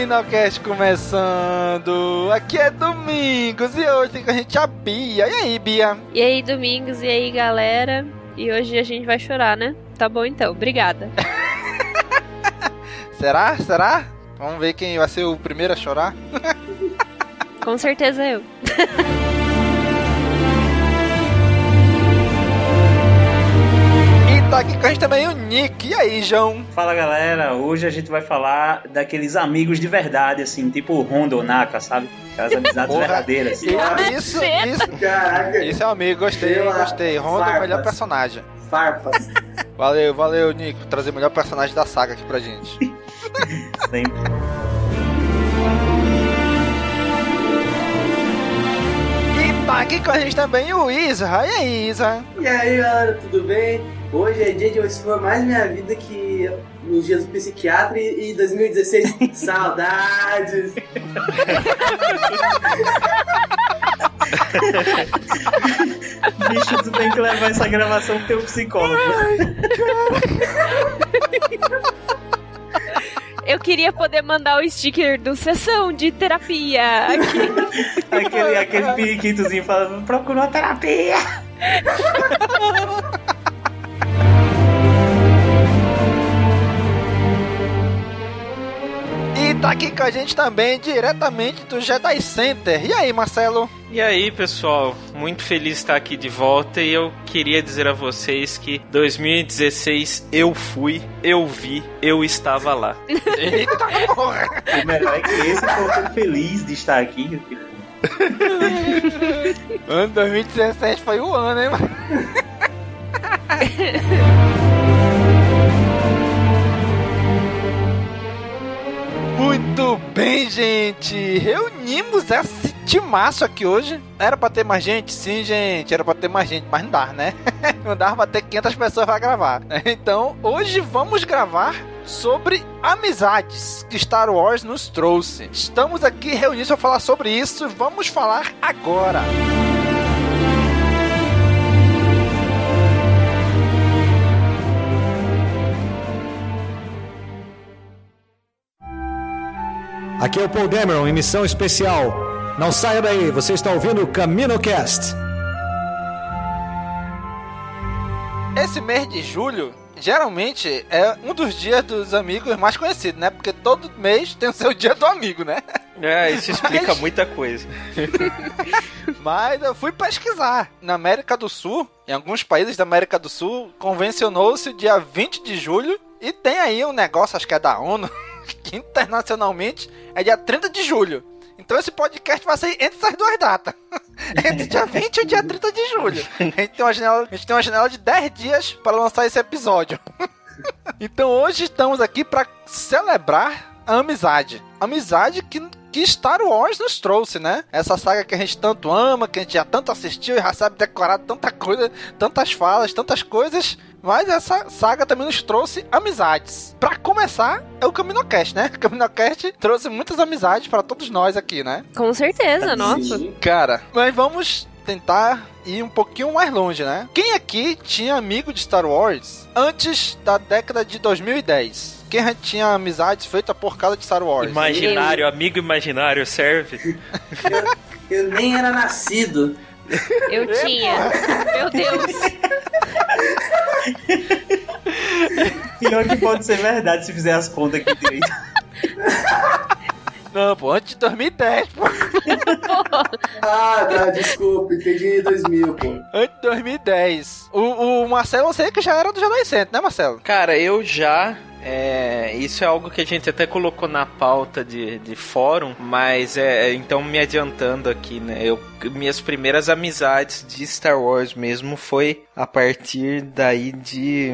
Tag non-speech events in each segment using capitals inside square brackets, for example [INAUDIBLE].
Caminocast começando! Aqui é Domingos e hoje tem com a gente a Bia. E aí, Bia? E aí, Domingos, e aí, galera? E hoje a gente vai chorar, né? Tá bom então, obrigada. [LAUGHS] Será? Será? Vamos ver quem vai ser o primeiro a chorar? Com certeza eu. [LAUGHS] tá aqui com a gente também o Nick. E aí, João? Fala galera, hoje a gente vai falar daqueles amigos de verdade, assim, tipo Rondonaka, sabe? Aquelas amizades [LAUGHS] Porra, verdadeiras. Isso, isso. Caraca. Isso é um amigo, gostei, lá, gostei. Rondo é o melhor personagem. Farpas. Valeu, valeu, Nico. Trazer o melhor personagem da saga aqui pra gente. [LAUGHS] Sempre. E tá aqui com a gente também o Isa. E aí, Isa? E aí, galera, tudo bem? Hoje é dia de eu expor mais minha vida que nos dias do psiquiatra e, e 2016. [LAUGHS] Saudades! Bicho, tu tem que levar essa gravação pro teu psicólogo. Eu queria poder mandar o sticker do sessão de terapia aqui. [LAUGHS] aquele, aquele periquitozinho falando, procura uma terapia. [LAUGHS] tá aqui com a gente também, diretamente do Jedi Center. E aí, Marcelo? E aí, pessoal, muito feliz de estar aqui de volta e eu queria dizer a vocês que 2016 eu fui, eu vi, eu estava lá. [LAUGHS] Eita porra! O melhor é que esse ficou feliz de estar aqui. [LAUGHS] ano 2017 foi o ano, hein, mano? [LAUGHS] Muito bem, gente! Reunimos esse timaço aqui hoje. Era pra ter mais gente? Sim, gente, era pra ter mais gente, mas não dá, né? [LAUGHS] Não dava pra ter 500 pessoas pra gravar. [LAUGHS] Então, hoje vamos gravar sobre amizades que Star Wars nos trouxe. Estamos aqui reunidos para falar sobre isso. Vamos falar agora. Aqui é o Paul Dameron em missão especial. Não saia daí, você está ouvindo o CaminoCast. Esse mês de julho geralmente é um dos dias dos amigos mais conhecidos, né? Porque todo mês tem o seu dia do amigo, né? É, isso explica muita coisa. [LAUGHS] Mas eu fui pesquisar. Na América do Sul, em alguns países da América do Sul, convencionou-se o dia 20 de julho. E tem aí um negócio, acho que é da ONU, que internacionalmente é dia 30 de julho. Então esse podcast vai sair entre essas duas datas. [LAUGHS] entre dia 20 e dia 30 de julho. A gente tem uma janela, a gente tem uma janela de 10 dias para lançar esse episódio. [LAUGHS] então hoje estamos aqui para celebrar a amizade. Amizade que, que Star Wars nos trouxe, né? Essa saga que a gente tanto ama, que a gente já tanto assistiu e já sabe decorar tanta coisa, tantas falas, tantas coisas. Mas essa saga também nos trouxe amizades. Pra começar, é o Caminocast, né? [LAUGHS] O Caminocast trouxe muitas amizades pra todos nós aqui, né? Com certeza, nossa. Cara, mas vamos tentar ir um pouquinho mais longe, né? Quem aqui tinha amigo de Star Wars antes da década de 2010? Quem já tinha amizades feitas por causa de Star Wars? Imaginário, amigo imaginário serve? [LAUGHS] Eu nem era nascido. Eu tinha. Meu Deus. Pior que pode ser verdade se fizer as contas aqui direito. Não, pô, antes de 2010, pô. Ah, tá, desculpa, entendi 2000, pô. Antes de 2010. O, o Marcelo, eu sei que já era do Jedi Center, né, Marcelo? Cara, eu já. É, isso é algo que a gente até colocou na pauta de, de fórum, mas é, então me adiantando aqui, né? Eu, minhas primeiras amizades de Star Wars mesmo foi a partir daí de.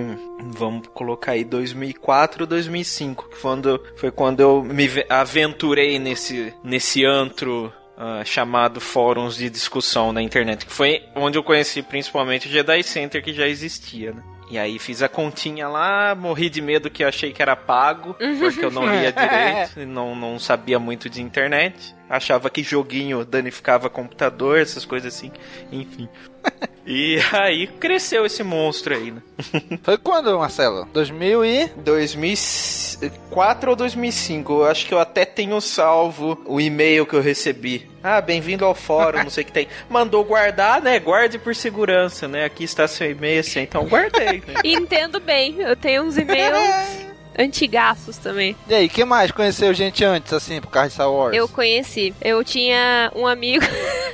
Vamos colocar aí 2004, 2005, que quando, foi quando eu me aventurei nesse, nesse antro Uh, chamado fóruns de discussão na internet, que foi onde eu conheci principalmente o Jedi Center que já existia, né? E aí fiz a continha lá, morri de medo que eu achei que era pago, porque eu não lia [LAUGHS] direito, e não, não sabia muito de internet. Achava que joguinho danificava computador, essas coisas assim, enfim. [LAUGHS] E aí cresceu esse monstro aí, né? [LAUGHS] Foi quando, Marcelo? 2000 e... 2004 ou 2005. Eu acho que eu até tenho salvo o e-mail que eu recebi. Ah, bem-vindo ao fórum, não sei o que tem. Mandou guardar, né? Guarde por segurança, né? Aqui está seu e-mail, assim. Então guardei. Né? [LAUGHS] Entendo bem. Eu tenho uns e-mails [LAUGHS] antigaços também. E aí, quem mais conheceu gente antes, assim, por causa de Star Wars? Eu conheci. Eu tinha um amigo.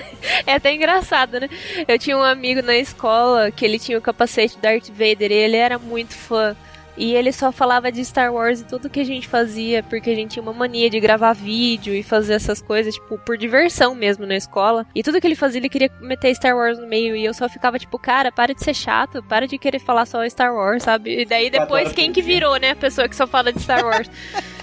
[LAUGHS] é até engraçado, né? Eu tinha um amigo na escola que ele tinha o capacete Darth Vader e ele era muito fã. E ele só falava de Star Wars e tudo que a gente fazia, porque a gente tinha uma mania de gravar vídeo e fazer essas coisas, tipo, por diversão mesmo na escola. E tudo que ele fazia, ele queria meter Star Wars no meio. E eu só ficava, tipo, cara, para de ser chato, para de querer falar só Star Wars, sabe? E daí depois, quem que virou, né? A pessoa que só fala de Star Wars. [LAUGHS]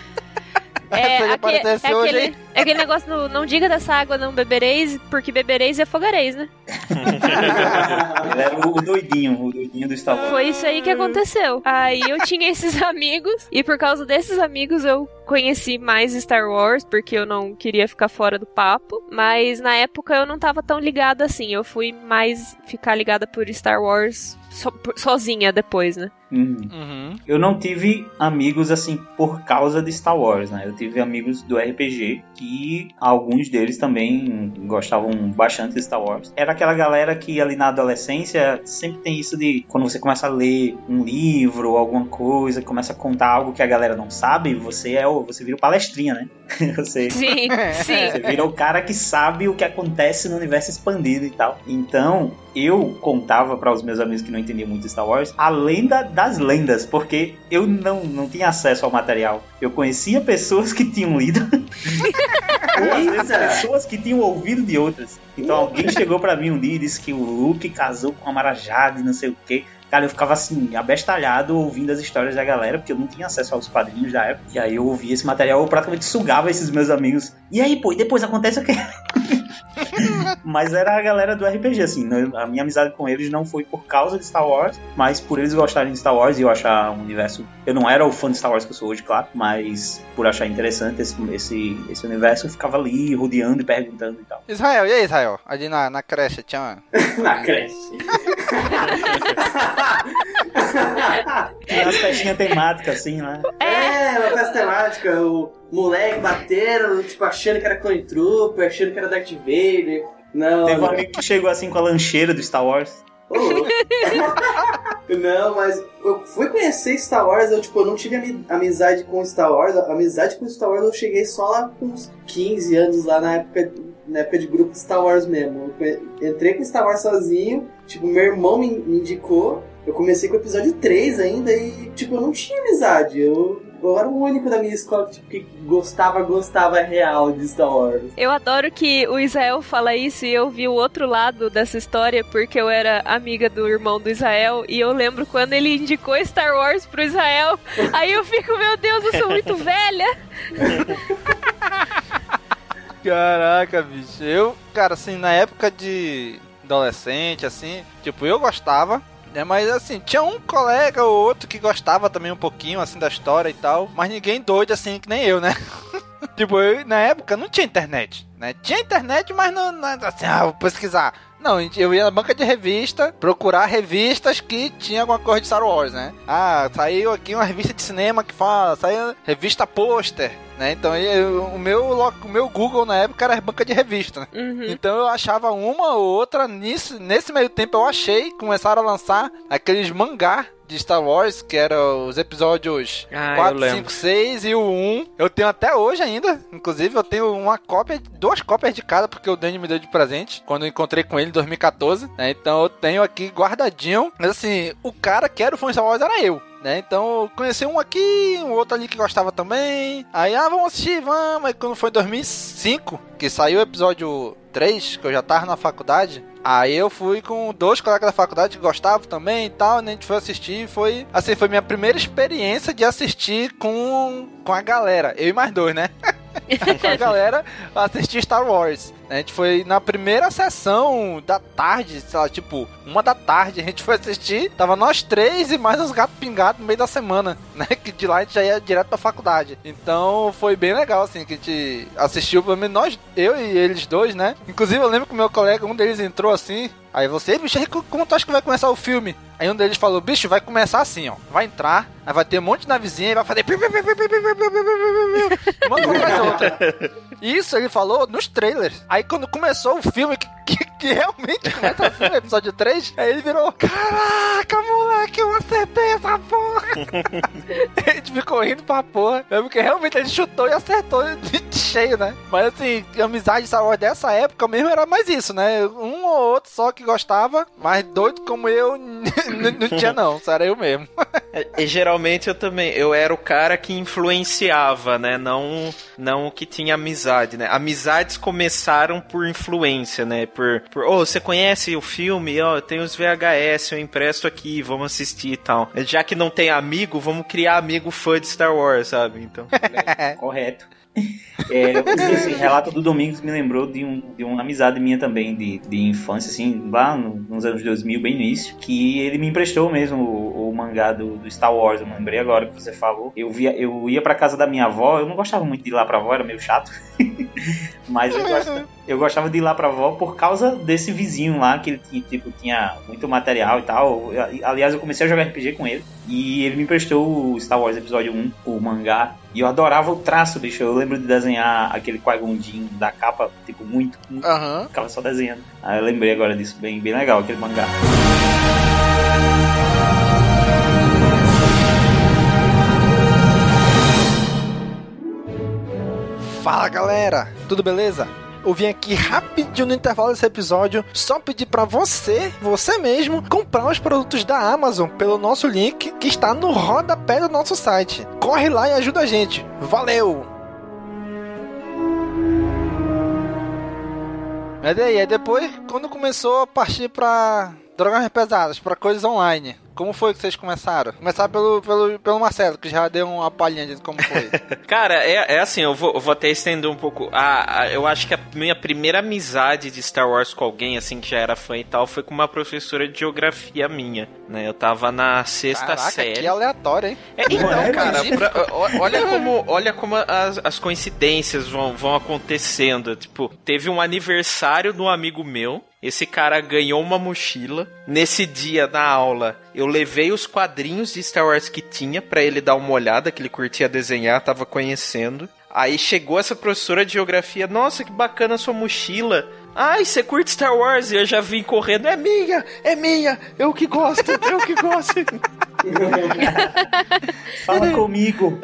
É, aquele, é, aquele, é aquele negócio, no, não diga dessa água não bebereis, porque bebereis e afogareis, né? [LAUGHS] Ele era o doidinho, o doidinho do Star Wars. Foi isso aí que aconteceu. Aí eu tinha esses [LAUGHS] amigos, e por causa desses amigos eu conheci mais Star Wars, porque eu não queria ficar fora do papo, mas na época eu não tava tão ligada assim, eu fui mais ficar ligada por Star Wars so, sozinha depois, né? Uhum. Uhum. Eu não tive amigos assim por causa de Star Wars, né? Eu tive amigos do RPG que alguns deles também gostavam bastante de Star Wars. Era aquela galera que ali na adolescência sempre tem isso de quando você começa a ler um livro ou alguma coisa, começa a contar algo que a galera não sabe, você é o, você vira o palestrinha, né? [LAUGHS] Você, sim, sim. Você vira o cara que sabe o que acontece no universo expandido e tal. Então, eu contava para os meus amigos que não entendiam muito Star Wars a lenda das lendas, porque eu não, não tinha acesso ao material. Eu conhecia pessoas que tinham lido, ou [LAUGHS] às vezes pessoas que tinham ouvido de outras. Então alguém chegou para mim um dia e disse que o Luke casou com a Marajada e não sei o que. Cara, eu ficava assim, abestalhado ouvindo as histórias da galera, porque eu não tinha acesso aos quadrinhos da época. E aí eu ouvia esse material, eu praticamente sugava esses meus amigos. E aí, pô, e depois acontece o quê? [LAUGHS] mas era a galera do RPG, assim. Né? A minha amizade com eles não foi por causa de Star Wars, mas por eles gostarem de Star Wars e eu achar um universo. Eu não era o fã de Star Wars que eu sou hoje, claro, mas por achar interessante esse, esse, esse universo, eu ficava ali rodeando e perguntando e tal. Israel, e aí, Israel? Ali na, na creche, tinha. [LAUGHS] na creche. Uma festinha temática, assim, né? É, uma festa temática. O moleque bateram, tipo, achando que era Clone Trooper, achando que era Darth Vader. Não. Teve um amigo que chegou assim com a lancheira do Star Wars. Oh. Não, mas eu fui conhecer Star Wars, eu tipo, eu não tive amizade com Star Wars. A amizade com Star Wars eu cheguei só lá com uns 15 anos, lá na época, na época de grupo Star Wars mesmo. Eu entrei com Star Wars sozinho, tipo, meu irmão me, me indicou. Eu comecei com o episódio 3 ainda e, tipo, eu não tinha amizade. Eu, eu era o único da minha escola que, tipo, que gostava, gostava real de Star Wars. Eu adoro que o Israel fala isso e eu vi o outro lado dessa história porque eu era amiga do irmão do Israel e eu lembro quando ele indicou Star Wars pro Israel. [LAUGHS] aí eu fico, meu Deus, eu sou muito velha. [LAUGHS] Caraca, bicho. Eu, cara, assim, na época de adolescente, assim, tipo, eu gostava É, mas assim, tinha um colega ou outro que gostava também um pouquinho assim da história e tal, mas ninguém doido assim que nem eu, né? [LAUGHS] tipo, eu, na época não tinha internet, né? Tinha internet, mas não, não assim, ah, vou pesquisar. Não, eu ia na banca de revista procurar revistas que tinha alguma coisa de Star Wars, né? Ah, saiu aqui uma revista de cinema que fala, saiu revista pôster, né? Então eu, o, meu, o meu Google na época era banca de revista. Né? Uhum. Então eu achava uma ou outra nisso, nesse meio tempo eu achei, começaram a lançar aqueles mangá de Star Wars, que eram os episódios Ah, eu 4, lembro. 5, 6 e o 1. Eu tenho até hoje ainda. Inclusive, eu tenho uma cópia, duas cópias de cada, porque o Danny me deu de presente quando eu encontrei com ele em 2014. né? Então eu tenho aqui guardadinho. Mas assim, o cara que era o fã de Star Wars era eu. Né? Então conheci um aqui, um outro ali que gostava também. Aí, ah, vamos assistir, vamos. Aí quando foi em 2005, que saiu o episódio 3, que eu já tava na faculdade. Aí eu fui com dois colegas da faculdade que gostavam também e tal, né? A gente foi assistir foi. Assim, foi minha primeira experiência de assistir com, com a galera. Eu e mais dois, né? [LAUGHS] com a galera assistir Star Wars. A gente foi na primeira sessão da tarde, sei lá, tipo, uma da tarde, a gente foi assistir, tava nós três e mais uns gatos pingados no meio da semana, né? Que de lá a gente já ia direto pra faculdade. Então foi bem legal, assim, que a gente assistiu, pelo menos nós, eu e eles dois, né? Inclusive eu lembro que o meu colega, um deles entrou assim, aí você, bicho, como tu acha que vai começar o filme? Aí um deles falou, bicho, vai começar assim, ó. Vai entrar, aí vai ter um monte de navezinha e vai fazer. Uma atrás outra. Isso ele falou nos trailers. Aí quando começou o filme, que, que, que realmente começa assim, no episódio 3, aí ele virou: Caraca, moleque, eu acertei essa porra! [LAUGHS] a gente ficou rindo pra porra. É porque realmente ele chutou e acertou de, cheio, né? Mas assim, amizade Star Wars dessa época mesmo era mais isso, né? Um ou outro só que gostava, mas doido como eu, [LAUGHS] não tinha não, só era eu mesmo. [LAUGHS] E geralmente eu também, eu era o cara que influenciava, né? Não, não que tinha amizade, né? Amizades começaram por influência, né? Por, por oh, você conhece o filme? Ó, eu tenho os VHS, eu empresto aqui, vamos assistir e tal. Já que não tem amigo, vamos criar amigo fã de Star Wars, sabe? Então. [LAUGHS] Correto. É, esse relato do Domingos me lembrou de, um, de uma amizade minha também, de, de infância, assim, lá no- nos anos 2000, bem no início, que ele me emprestou mesmo o, o mangá do, do Star Wars. Eu lembrei agora que você falou. Eu, via, eu ia pra casa da minha avó, eu não gostava muito de ir lá pra avó, era meio chato. [LAUGHS] Mas eu, gosto- eu gostava de ir lá pra avó por causa desse vizinho lá, que ele tinha, tipo, tinha muito material e tal. Eu- aliás, eu comecei a jogar RPG com ele. E ele me emprestou o Star Wars Episódio 1, o mangá. E eu adorava o traço, bicho. Eu lembro de desenhar aquele Qui-Gon Jinn da capa, tipo, muito. muito Aham. Ficava só desenhando. Aí eu lembrei agora disso, bem, bem legal, aquele mangá. Fala galera, tudo beleza? Eu vim aqui rapidinho no intervalo desse episódio só pedir pra você, você mesmo, comprar os produtos da Amazon pelo nosso link que está no rodapé do nosso site. Corre lá e ajuda a gente. Valeu! Mas daí, aí depois, quando começou a partir pra drogas pesadas, pra coisas online, como foi que vocês começaram? Começaram pelo, pelo, pelo Marcelo, que já deu uma palhinha de como foi. [LAUGHS] Cara, é, é assim, eu vou, eu vou até estender um pouco. A, a- eu acho que a minha primeira amizade de Star Wars com alguém, assim, que já era fã e tal, foi com uma professora de geografia minha, né? Eu tava na sexta Caraca, série. que aleatório, hein? É, então, É, cara, pra- olha como, olha como as, as coincidências vão, vão acontecendo. Tipo, teve um aniversário de um amigo meu. Esse cara ganhou uma mochila. Nesse dia, na aula, eu levei os quadrinhos de Star Wars que tinha pra ele dar uma olhada, que ele curtia desenhar, tava conhecendo. Aí chegou essa professora de geografia. Nossa, que bacana a sua mochila. Ai, você curte Star Wars? E eu já vim correndo. É minha, é minha. Eu que gosto, eu que gosto. [LAUGHS] Fala comigo.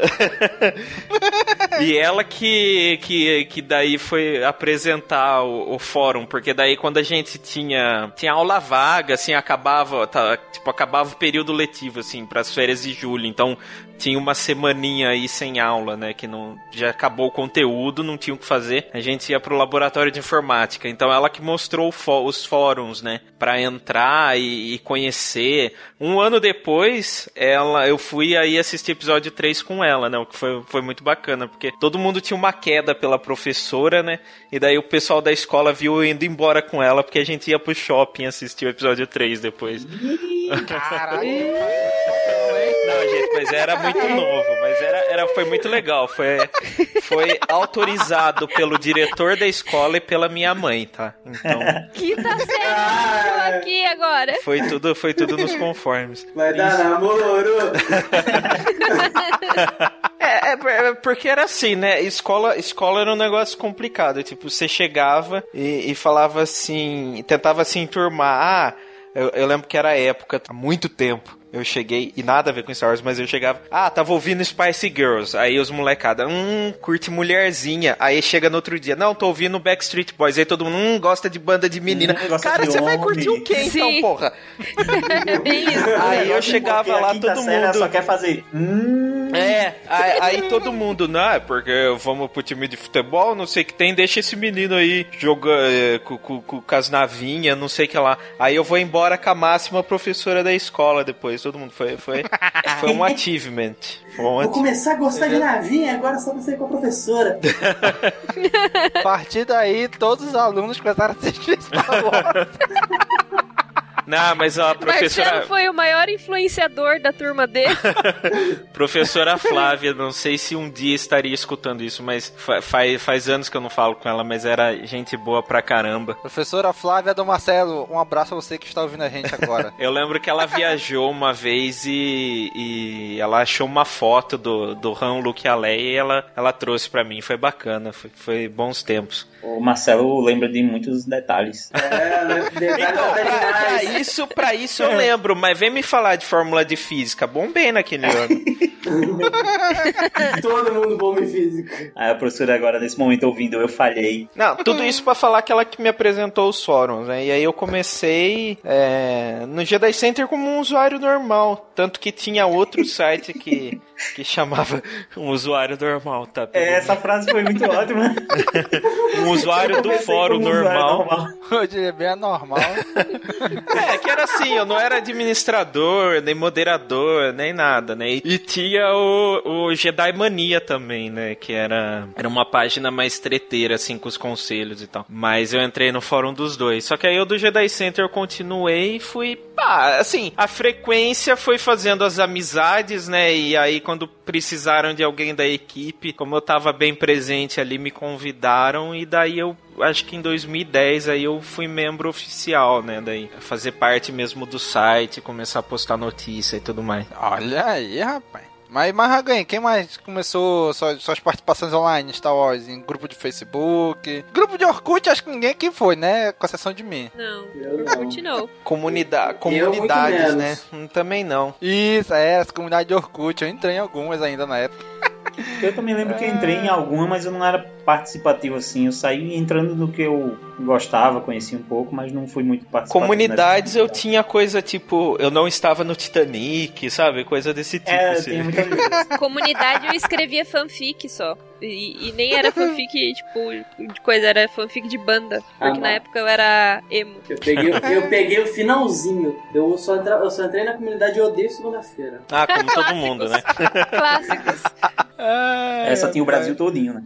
E ela que, que, que daí foi apresentar o, o fórum, porque daí quando a gente tinha, tinha aula vaga, assim, acabava, tá, tipo, acabava o período letivo, assim, pras férias de julho, então tinha uma semaninha aí sem aula, né? Que não já acabou o conteúdo, não tinha o que fazer. A gente ia pro laboratório de informática. Então ela que mostrou os fóruns, né? Pra entrar e, e conhecer. Um ano depois, ela, eu fui aí assistir episódio 3 com ela, né? O que foi, foi muito bacana, porque todo mundo tinha uma queda pela professora, né? E daí o pessoal da escola viu eu indo embora com ela, porque a gente ia pro shopping assistir o episódio 3 depois. Caralho. [LAUGHS] Não, gente, mas era muito [LAUGHS] novo, mas era, era, foi muito legal. Foi, foi autorizado pelo diretor da escola e pela minha mãe, tá? Então. Que tá certo aqui agora. Foi tudo, foi tudo nos conformes. Vai dar namoro! [LAUGHS] É, é, é, porque era assim, né? Escola, escola era um negócio complicado. Tipo, você chegava e, e falava assim, tentava se enturmar. Ah, eu, eu lembro que era a época, há muito tempo eu cheguei, e nada a ver com Star Wars, mas eu chegava, ah, tava ouvindo Spice Girls. Aí os molecada, hum, curte mulherzinha. Aí chega no outro dia, não, tô ouvindo Backstreet Boys. Aí todo mundo, hum, gosta de banda de menina. Hum, Cara, você vai curtir o quê Sim. então, porra? [LAUGHS] Isso. Aí eu chegava lá, todo mundo. só quer fazer. Hum. É, aí, aí todo mundo, não, é porque vamos pro time de futebol, não sei o que tem, deixa esse menino aí jogando é, com, com, com as navinhas, não sei o que lá. Aí eu vou embora com a máxima professora da escola depois, todo mundo. Foi, foi, [LAUGHS] foi um achievement. Foi um Vou achievement. começar a gostar de navinha agora só pra ser com a professora. [LAUGHS] A partir daí, todos os alunos começaram a assistir Star Wars. [LAUGHS] Não, mas a professora. Marcelo foi o maior influenciador da turma dele. [LAUGHS] Professora Flávia, não sei se um dia estaria escutando isso, mas fa faz, faz anos que eu não falo com ela, mas era gente boa pra caramba. Professora Flávia do Marcelo, um abraço a você que está ouvindo a gente agora. [LAUGHS] Eu lembro que ela viajou uma vez e, e ela achou uma foto do, do Han, Luke e a Leia e ela, ela trouxe pra mim. Foi bacana, foi, foi bons tempos. O Marcelo lembra de muitos detalhes. É, né? Detalhe Então, pra, pra. Isso, pra isso eu lembro, mas vem me falar de fórmula de física. Bombei naquele ano. [LAUGHS] Todo mundo bom em física. Aí a professora agora, nesse momento, ouvindo, eu falhei. Não, tudo isso pra falar que ela que me apresentou os fóruns, né? E aí eu comecei é, no Jedi Center como um usuário normal. Tanto que tinha outro site que, que chamava um usuário normal, tá? É, essa frase foi muito ótima. [LAUGHS] Um usuário Eu do fórum normal. normal. Hoje é bem anormal. [LAUGHS] É, que era assim, eu não era administrador, nem moderador, nem nada, né? E tinha o, o Jedi Mania também, né? Que era, era uma página mais treteira, assim, com os conselhos e tal. Mas eu entrei no fórum dos dois. Só que aí eu do Jedi Center eu continuei e fui. Pá, assim, a frequência foi fazendo as amizades, né? E aí quando precisaram de alguém da equipe, como eu tava bem presente ali, me convidaram e daí eu acho que em 2010 aí eu fui membro oficial, né? Daí fazer parte mesmo do site, começar a postar notícia e tudo mais. Olha aí, rapaz. Mas, mas quem mais começou suas, suas participações online em Star Wars? Em grupo de Facebook? Grupo de Orkut, acho que ninguém aqui foi, né? Com exceção de mim. Não, Eu não. Orkut não. Muito comunidades, né? Hum, Também não. Isso, é, essa comunidade de Orkut. Eu entrei em algumas ainda na época. Eu também lembro que eu entrei em alguma, mas eu não era participativo assim. Eu saí entrando no que eu gostava, conhecia um pouco, mas não fui muito participativo. Comunidades eu tinha coisa tipo, eu não estava no Titanic, sabe? Coisa desse tipo. É, assim. tem muita. [LAUGHS] Comunidade eu escrevia fanfic só. E, e nem era fanfic, tipo, de coisa, era fanfic de banda. Ah, Porque na não. época eu era emo. Eu peguei, [LAUGHS] eu peguei o finalzinho. Eu só, entra, eu só entrei na comunidade e odeio segunda-feira. Ah, como todo [LAUGHS] mundo, né? Clássicos. Essa tinha o Brasil todinho, né?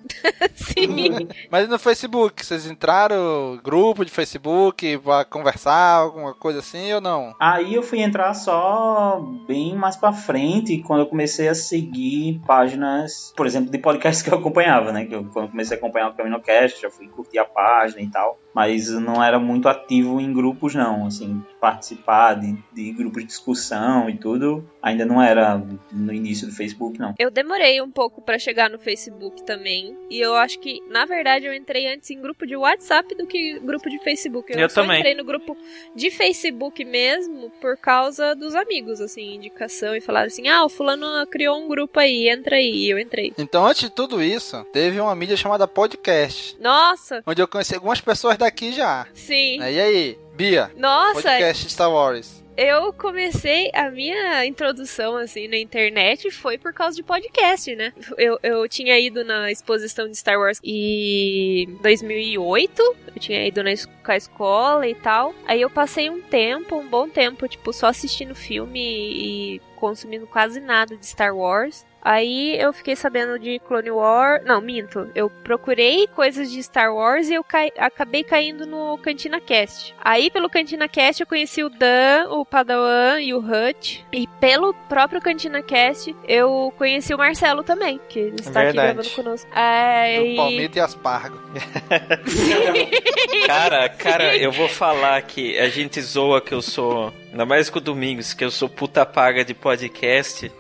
Sim. Mas no Facebook, vocês entraram grupo de Facebook pra conversar, alguma coisa assim ou não? Aí eu fui entrar só bem mais pra frente, quando eu comecei a seguir páginas, por exemplo, de podcasts que eu acompanhava, né? Que eu, quando eu comecei a acompanhar o CaminoCast, já fui curtir a página e tal. Mas não era muito ativo em grupos, não. Assim, participar de, de grupos de discussão e tudo, ainda não era no início do Facebook, não. Eu demorei um pouco pra chegar no Facebook também. E eu acho que, na verdade, eu entrei antes em grupo de WhatsApp do que grupo de Facebook. Eu só também. entrei no grupo de Facebook mesmo por causa dos amigos, assim, indicação. E falaram assim: ah, o fulano criou um grupo aí, entra aí. E eu entrei. Então, antes de tudo isso, teve uma mídia chamada podcast, Nossa, onde eu conheci algumas pessoas daqui já. sim. E aí, Bia? Nossa, Podcast Star Wars. eu comecei a minha introdução assim na internet foi por causa de podcast, né? Eu, eu tinha ido na exposição de Star Wars em 2008, eu tinha ido na a escola e tal. Aí eu passei um tempo, um bom tempo, tipo, só assistindo filme e consumindo quase nada de Star Wars. Aí eu fiquei sabendo de Clone Wars. Não, minto. Eu procurei coisas de Star Wars e eu cai- acabei caindo no Cantina Cast. Aí pelo Cantina Cast eu conheci o Dan, o Padawan e o Hutch. E pelo próprio Cantina Cast eu conheci o Marcelo também, que ele está aqui Verdade. gravando conosco. Aí... Do palmito e aspargo. [LAUGHS] Cara, cara, eu vou falar que a gente zoa que eu sou, ainda mais com o Domingos, que eu sou puta paga de podcast.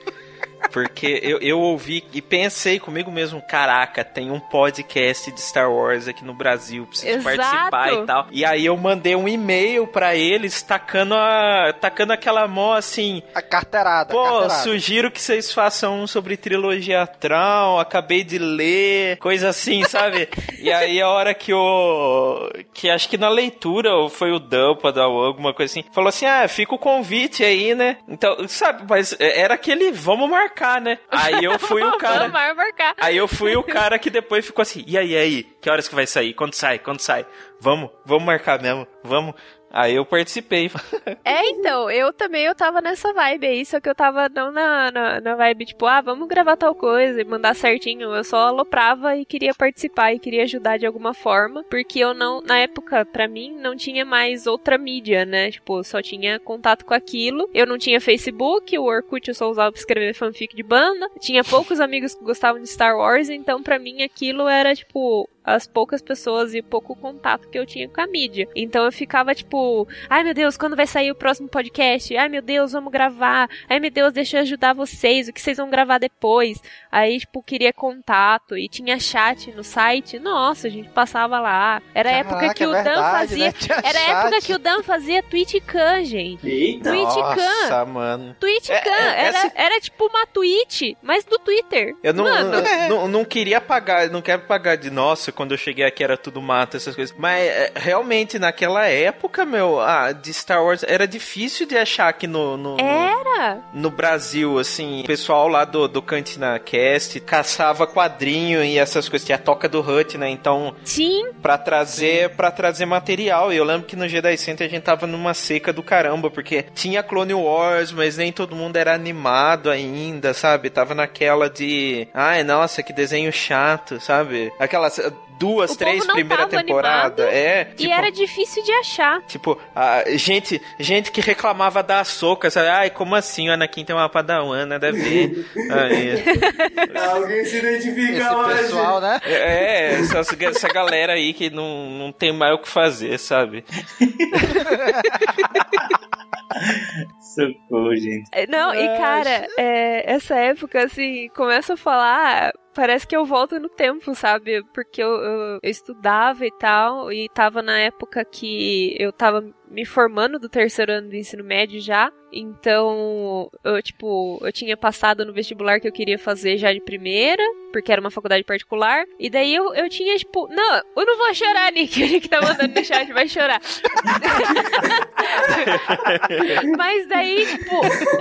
Porque eu, eu ouvi e pensei comigo mesmo, caraca, tem um podcast de Star Wars aqui no Brasil, preciso Exato. participar e tal. E aí eu mandei um e-mail pra eles tacando a tacando aquela mão assim, A carteirada. Pô, carteirada. sugiro que vocês façam um sobre trilogia Tron, acabei de ler, coisa assim, sabe? [LAUGHS] e aí a hora que o... que acho que na leitura ou foi o Dampa da alguma coisa assim, falou assim, ah, fica o convite aí, né? Então, sabe, mas era aquele, vamos marcar, né? Aí eu fui o [LAUGHS] cara... Vamos. Aí eu fui o cara que depois ficou assim, e aí, e aí? Que horas que vai sair? Quando sai? Quando sai? Vamos, vamos marcar mesmo, vamos. Aí eu participei. [LAUGHS] É, então, eu também eu tava nessa vibe aí, só que eu tava não na, na, na vibe, tipo, ah, vamos gravar tal coisa e mandar certinho. Eu só aloprava e queria participar e queria ajudar de alguma forma, porque eu não, na época, pra mim, não tinha mais outra mídia, né? Tipo, só tinha contato com aquilo. Eu não tinha Facebook, o Orkut eu só usava pra escrever fanfic de banda. Tinha poucos amigos que gostavam de Star Wars, então pra mim aquilo era, tipo, as poucas pessoas e pouco contato que eu tinha com a mídia. Então eu ficava tipo, ai meu Deus, quando vai sair o próximo podcast? Ai meu Deus, vamos gravar. Ai meu Deus, deixa eu ajudar vocês. O que vocês vão gravar depois? Aí, tipo, queria contato e tinha chat no site. Nossa, a gente passava lá. Era a época Caraca, que é o Dan verdade, fazia. né? Era a época chat. que o Dan fazia TwitchCam, gente. Eita! Nossa, mano. TwitchCam. É, é, era, essa- era tipo uma tweet, mas do Twitter. Eu não, Mano, não, não, não queria pagar, não quero pagar de nossa, quando eu cheguei aqui era tudo mato, essas coisas. Mas é, realmente, naquela época, meu, ah, de Star Wars, era difícil de achar aqui no, no, no, Era. no Brasil, assim. O pessoal lá do, do Cantina Cast caçava quadrinho e essas coisas. Tinha a toca do Hut, né? Então, Sim. pra trazer, pra trazer material. E eu lembro que no Jedi Center a gente tava numa seca do caramba, porque tinha Clone Wars, mas nem todo mundo era animado ainda, sabe? Tava naquela de, ai, nossa, que desenho chato, sabe? Aquelas eh, duas, O três primeira temporada. animado É, E tipo, era difícil de achar. Tipo, a gente, gente que reclamava da Soca, sabe? Ai, como assim? O Anakin tem uma padawan, nada a ver. [LAUGHS] Alguém se identifica Esse hoje. pessoal, né? é, essa, essa galera aí que não, não tem mais o que fazer, sabe? [LAUGHS] Socorro, gente. É, Não, e cara, é, essa época, assim, começa a falar. Parece que eu volto no tempo, sabe? Porque eu, eu- eu estudava e tal, e tava na época que eu tava me formando do terceiro ano do ensino médio já. Então, eu, tipo, eu tinha passado no vestibular que eu queria fazer já de primeira, porque era uma faculdade particular. E daí eu, eu tinha, tipo, não, eu não vou chorar, Nick. [LAUGHS] O Nick tá mandando no chat, vai chorar. [LAUGHS] Mas daí, tipo,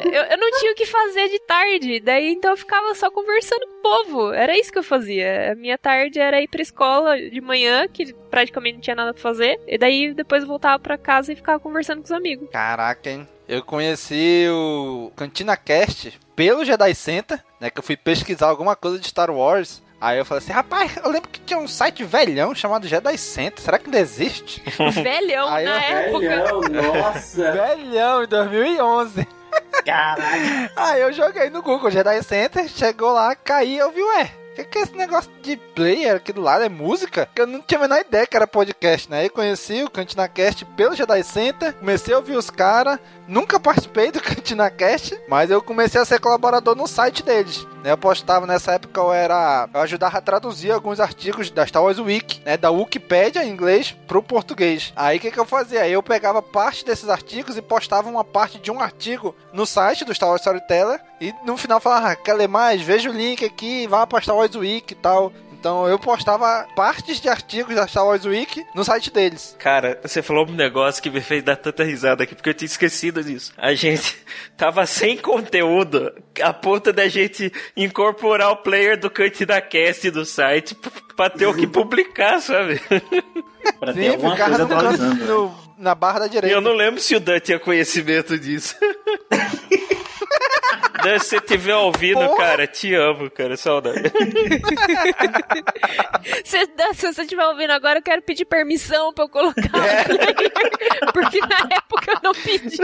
eu, eu não tinha o que fazer de tarde. Daí então eu ficava só conversando com o povo. Era isso que eu fazia. A minha tarde era ir pra escola de manhã, que praticamente não tinha nada pra fazer. E daí depois eu voltava pra casa e ficava conversando com os amigos. Caraca, hein? Eu conheci o Cantina Cast pelo Jedi Center, né? Que eu fui pesquisar alguma coisa de Star Wars. Aí eu falei assim, rapaz, eu lembro que tinha um site velhão chamado Jedi Center. Será que ainda existe? [LAUGHS] Velhão Aí eu- na época. Velhão, nossa. [LAUGHS] velhão, em 2011. Caraca. [LAUGHS] Aí eu joguei no Google Jedi Center, chegou lá, caí eu vi, ué, o que, que é esse negócio de player aqui do lado? É música? Que eu não tinha a menor ideia que era podcast, né? Aí conheci o Cantina Cast pelo Jedi Center, comecei a ouvir os caras, nunca participei do [LAUGHS] Cantina Cast, mas eu comecei a ser colaborador no site deles. Né? Eu postava nessa época, eu era. Eu ajudava a traduzir alguns artigos da Star Wars Wiki, né? Da Wikipedia em inglês pro português. Aí o que, que eu fazia? Eu pegava parte desses artigos e postava uma parte de um artigo no site do Star Wars Storyteller. E no final falava, ah, quer ler mais? Veja o link aqui, vá pra Star Wars Wiki e tal. Então eu postava partes de artigos da Star Wars Week no site deles. Cara, você falou um negócio que me fez dar tanta risada aqui, porque eu tinha esquecido disso. A gente [LAUGHS] tava sem conteúdo a ponto da gente incorporar o player do Cantina Cast do site pra ter o que publicar, sabe? Pra ter Sim, alguma coisa no no- na barra da direita. Eu não lembro se o Dan tinha conhecimento disso. Dan, se você estiver ouvindo, Porra. cara, te amo, cara, saudade. [LAUGHS] Se, se você estiver ouvindo agora, eu quero pedir permissão pra eu colocar [LAUGHS] o player. Porque na época eu não pedi.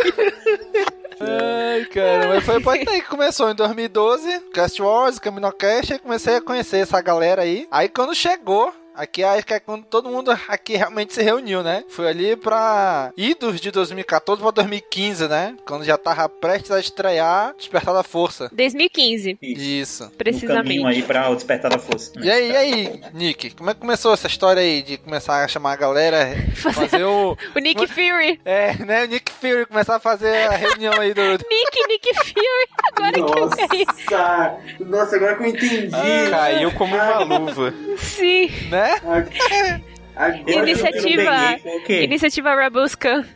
Ai, cara, mas foi depois daí que começou em 2012, Cast Wars, Caminocast, e comecei a conhecer essa galera aí. Aí quando chegou, aqui acho que é quando todo mundo aqui realmente se reuniu, né? Foi ali pra idos de 2014 pra 2015, né? Quando já tava prestes a estrear Despertar da Força. 2015, Isso. No caminho precisamente. aí pra o Despertar da Força. E aí, e aí, Nick, como é que começou essa história aí de começar a chamar a galera, fazer o... [LAUGHS] O Nick Fury. É, né, o Nick Fury começar a fazer a reunião aí do... [LAUGHS] Nick, Nick Fury. Agora que eu caí. Nossa, nossa, agora que eu entendi. Caiu como uma luva. Sim. Né? Agora que eu Iniciativa. peguei? Iniciativa Rebusca.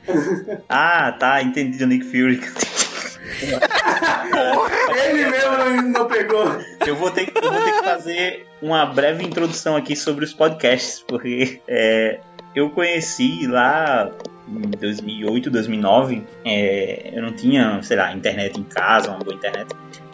Ah, tá, entendi o Nick Fury. [LAUGHS] Ele mesmo não, não pegou. Eu vou, ter, eu vou ter que fazer uma breve introdução aqui sobre os podcasts, porque é, eu conheci lá em 2008, 2009, é, eu não tinha, sei lá, internet em casa, uma boa internet.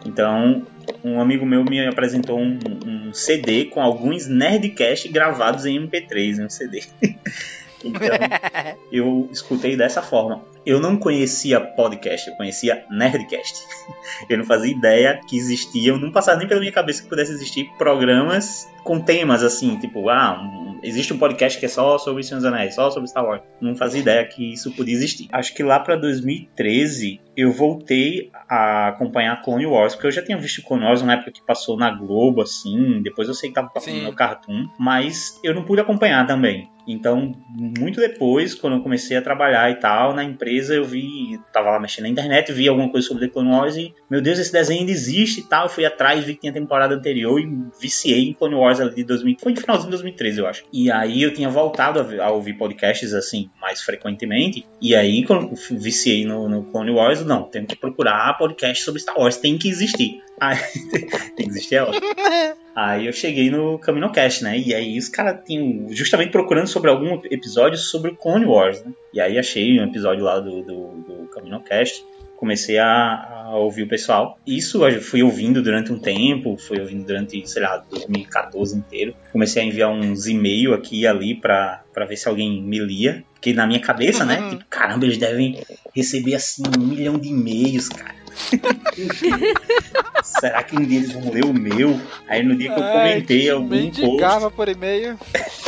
Então, um amigo meu me apresentou um, um CD com alguns Nerdcast gravados em MP3, em um CD. [LAUGHS] Então, [LAUGHS] eu escutei dessa forma. Eu não conhecia podcast, eu conhecia Nerdcast. [LAUGHS] Eu não fazia ideia que existiam, não passava nem pela minha cabeça que pudesse existir programas com temas assim, tipo, ah, um- existe um podcast que é só sobre Senhor dos Anéis, só sobre Star Wars. Não fazia ideia que isso podia existir. Acho que lá pra 2013 eu voltei a acompanhar Clone Wars, porque eu já tinha visto Clone Wars na época que passou na Globo, assim, depois eu sei que tava passando Sim. no Cartoon, mas eu não pude acompanhar também. Então, muito depois, quando eu comecei a trabalhar e tal, na empresa eu vi, tava lá mexendo na internet, vi alguma coisa sobre The Clone Wars e, meu Deus, esse desenho ainda existe e tal. Eu fui atrás, vi que tinha temporada anterior e viciei em Clone Wars ali de 2000, foi no finalzinho de 2013, eu acho. E aí eu tinha voltado a, a ouvir podcasts assim, mais frequentemente. E aí, quando viciei no, no Clone Wars, não, tenho que procurar podcast sobre Star Wars, tem que existir. [LAUGHS] Tem que existir, é ótimo. [LAUGHS] Aí eu cheguei no CaminoCast, né? E aí os caras tinham justamente procurando sobre algum episódio sobre o Clone Wars, né? E aí achei um episódio lá do, do, do CaminoCast. Comecei a, a ouvir o pessoal. Isso eu fui ouvindo durante um tempo, fui ouvindo durante, sei lá, 2014 inteiro. Comecei a enviar uns e-mails aqui e ali pra, pra ver se alguém me lia. Porque na minha cabeça, né? Tipo, caramba, eles devem receber assim um milhão de e-mails, cara. [LAUGHS] Será que um dia eles vão ler o meu? Aí no dia que eu Ai, comentei algum post, por e-mail.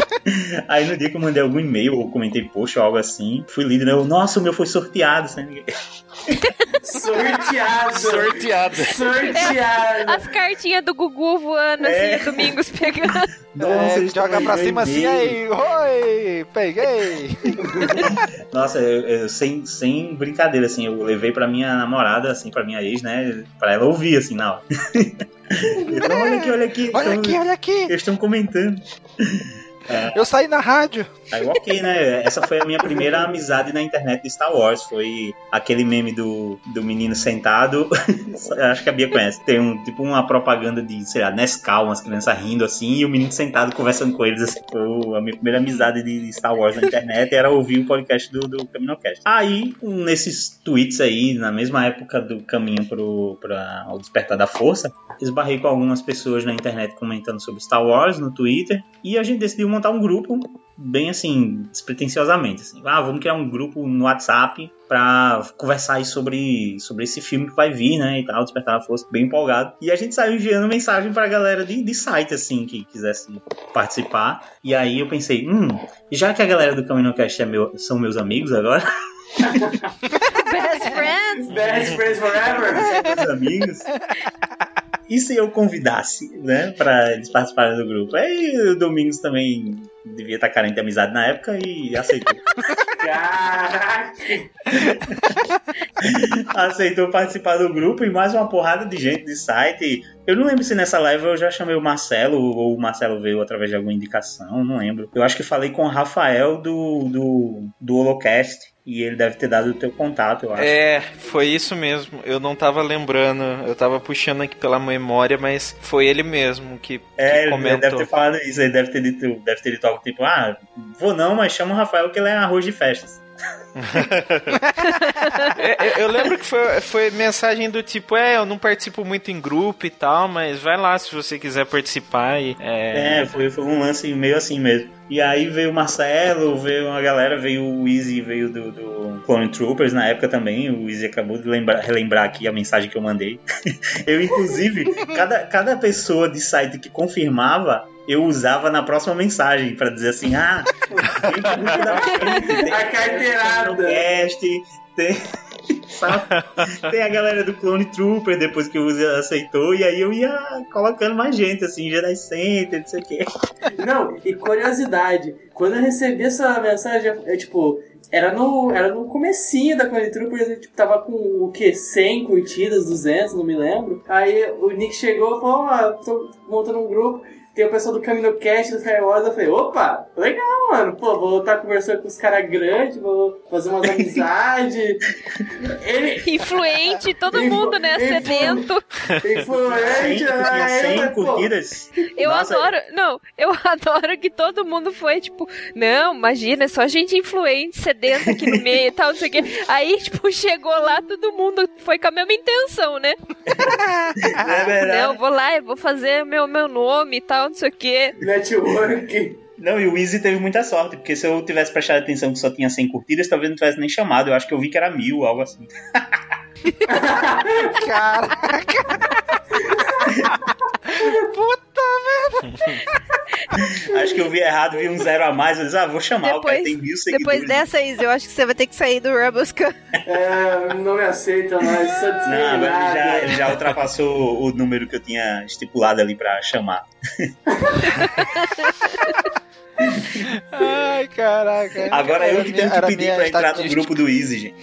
[LAUGHS] aí no dia que eu mandei algum e-mail ou comentei post ou algo assim, fui lido, né? Eu, Nossa, o meu foi sorteado. Sabe? [LAUGHS] Sorteado. Sorteado. Sorteado. As cartinhas do Gugu voando É. assim, domingos pegando. É, eles joga pra cima assim aí. Oi, peguei. Nossa, eu, eu- sem, sem brincadeira, assim, eu levei pra minha namorada, assim, pra minha ex, né? Pra ela ouvir, assim, na hora. [LAUGHS] então, olha aqui, olha aqui. Olha estão- aqui, olha aqui. Eles estão comentando. Eu saí na rádio. Aí, ok, né? Essa foi a minha primeira amizade na internet de Star Wars. Foi aquele meme do, do menino sentado. [LAUGHS] Acho que a Bia conhece. Tem um tipo uma propaganda de, sei lá, Nescau, umas crianças rindo assim, e o menino sentado conversando com eles. Assim, foi a minha primeira amizade de Star Wars na internet era ouvir o podcast do, do CaminoCast. Aí, nesses tweets aí, na mesma época do caminho pro, o Despertar da Força, esbarrei com algumas pessoas na internet comentando sobre Star Wars no Twitter, e a gente decidiu montar um grupo bem assim, despretensiosamente. Assim. Ah, vamos criar um grupo no WhatsApp pra conversar aí sobre, sobre esse filme que vai vir, né? E tal, Despertar da Força, bem empolgado. E a gente saiu enviando mensagem pra galera de, de site, assim, que quisesse participar. E aí eu pensei, hum, já que a galera do CaminoCast é meu, são meus amigos agora, [LAUGHS] Best friends. Best friends forever. meus amigos. [LAUGHS] E se eu convidasse, né, pra eles participarem do grupo? Aí o Domingos também devia estar carente de amizade na época e aceitou. Caraca. aceitou participar do grupo e mais uma porrada de gente de site Eu não lembro se nessa live eu já chamei o Marcelo ou o Marcelo veio através de alguma indicação, não lembro. Eu acho que falei com o Rafael do, do, do Holocast. E ele deve ter dado o teu contato, eu acho. É, foi isso mesmo. Eu não tava lembrando, eu tava puxando aqui pela memória, mas foi ele mesmo que, É, que ele comentou. deve ter falado isso, ele deve ter dito, deve ter dito algo tipo, ah, vou não, mas chama o Rafael que ele é arroz de festas. [LAUGHS] É, eu, eu lembro que foi, foi mensagem do tipo, é, eu não participo muito em grupo e tal, mas vai lá se você quiser participar. E, é... É, foi, foi um lance meio assim mesmo. E aí veio o Marcelo, veio uma galera, veio o Easy, veio do, do Clone Troopers na época também. O Easy acabou de lembrar, relembrar aqui a mensagem que eu mandei. [LAUGHS] eu, inclusive, cada, cada pessoa de site que confirmava, eu usava na próxima mensagem pra dizer assim: ah, [LAUGHS] A carteirada. Cast, tem. Tem a galera do Clone Trooper, depois que o Uzi aceitou, e aí eu ia colocando mais gente, assim, Jedi Center, não sei o quê. Não, e curiosidade, quando eu recebi essa mensagem, eu, tipo, era no, era no comecinho da Clone Troopers, eu, tipo, tava com o quê? 100 curtidas, 200, não me lembro. Aí o Nick chegou e falou, ó, tô montando um grupo, tem o pessoal do Camino Cast, do Firewalls, eu falei, opa, legal, mano, pô, vou estar conversando com os caras grandes, vou fazer umas [LAUGHS] amizades. Ele... Influente, todo Influ- mundo, né? influ- Sedento. Influente, né? 100 Aí, pô, curtidas. Eu Nossa, adoro, não, eu [LAUGHS] adoro que todo mundo foi, tipo, não, imagina, é só gente influente, sedenta aqui no meio e tal, não sei o quê. Aí, tipo, chegou lá, todo mundo foi com a mesma intenção, né? [LAUGHS] É verdade. Não, vou lá, eu vou fazer meu, meu nome e tal, não sei o quê. Network. Não, e o Easy teve muita sorte, porque se eu tivesse prestado atenção que só tinha 100 curtidas, talvez não tivesse nem chamado. Eu acho que eu vi que era mil, algo assim. [LAUGHS] Puta merda! [LAUGHS] Acho que eu vi errado, vi um zero a mais. Eu disse, ah, vou chamar, o cara tem mil seguidores. depois dessa, Izzy, eu acho que você vai ter que sair do Rebels Camp. É, não me aceita mais, sou Não, já, já ultrapassou o número que eu tinha estipulado ali pra chamar. [LAUGHS] Ai, caraca. Agora eu que tenho que pedir pra entrar no grupo do Easy, gente.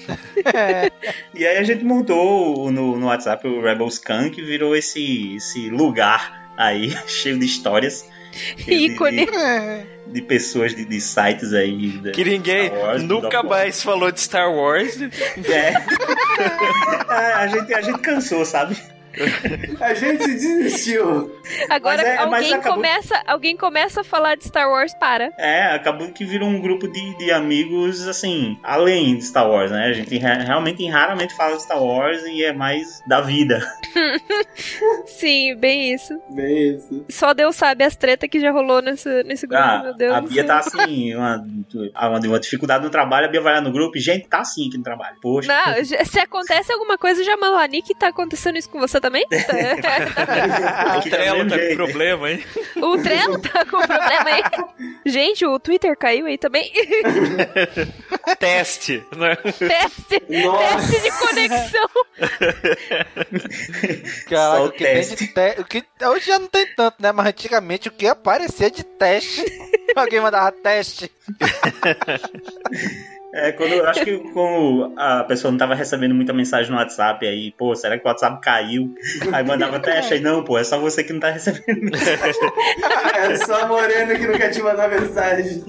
[LAUGHS] E aí a gente montou no, no WhatsApp o Rebels Can, que virou esse, esse lugar aí, [LAUGHS] cheio de histórias. [LAUGHS] cheio de- Ícone. De, de pessoas, de, de sites aí. da Que ninguém Wars, nunca mais falou de Star Wars. É. a, a gente, a gente cansou, sabe? A gente desistiu. Agora é- alguém, começa, alguém começa a falar de Star Wars, para. É, acabou que virou um grupo de, de amigos, assim, além de Star Wars, né? A gente re- realmente raramente fala de Star Wars e é mais da vida. [LAUGHS] Sim, bem isso. Bem isso. Só Deus sabe as tretas que já rolou nesse, nesse grupo, Ah, meu Deus. a Bia tá assim, uma, uma, uma dificuldade no trabalho, a Bia vai lá no grupo e, gente, tá assim aqui no trabalho. Poxa. Não, se acontece alguma coisa, já manda lá, Nick, tá acontecendo isso com você também? [LAUGHS] o tá Trello tá com problema, hein? o Trello tá com problema aí. Gente, o Twitter caiu aí também. [LAUGHS] Teste, né? Teste, Nossa. teste de conexão. Caraca, o que teste. de te... o que Hoje já não tem tanto, né? Mas antigamente o que aparecia de teste. [LAUGHS] Alguém mandava teste. [LAUGHS] É, quando eu acho que como a pessoa não tava recebendo muita mensagem no WhatsApp, aí, pô, será que o WhatsApp caiu? Aí mandava [LAUGHS] teste, aí não, pô, é só você que não tá recebendo mensagem. É só a Morena que não quer te mandar mensagem.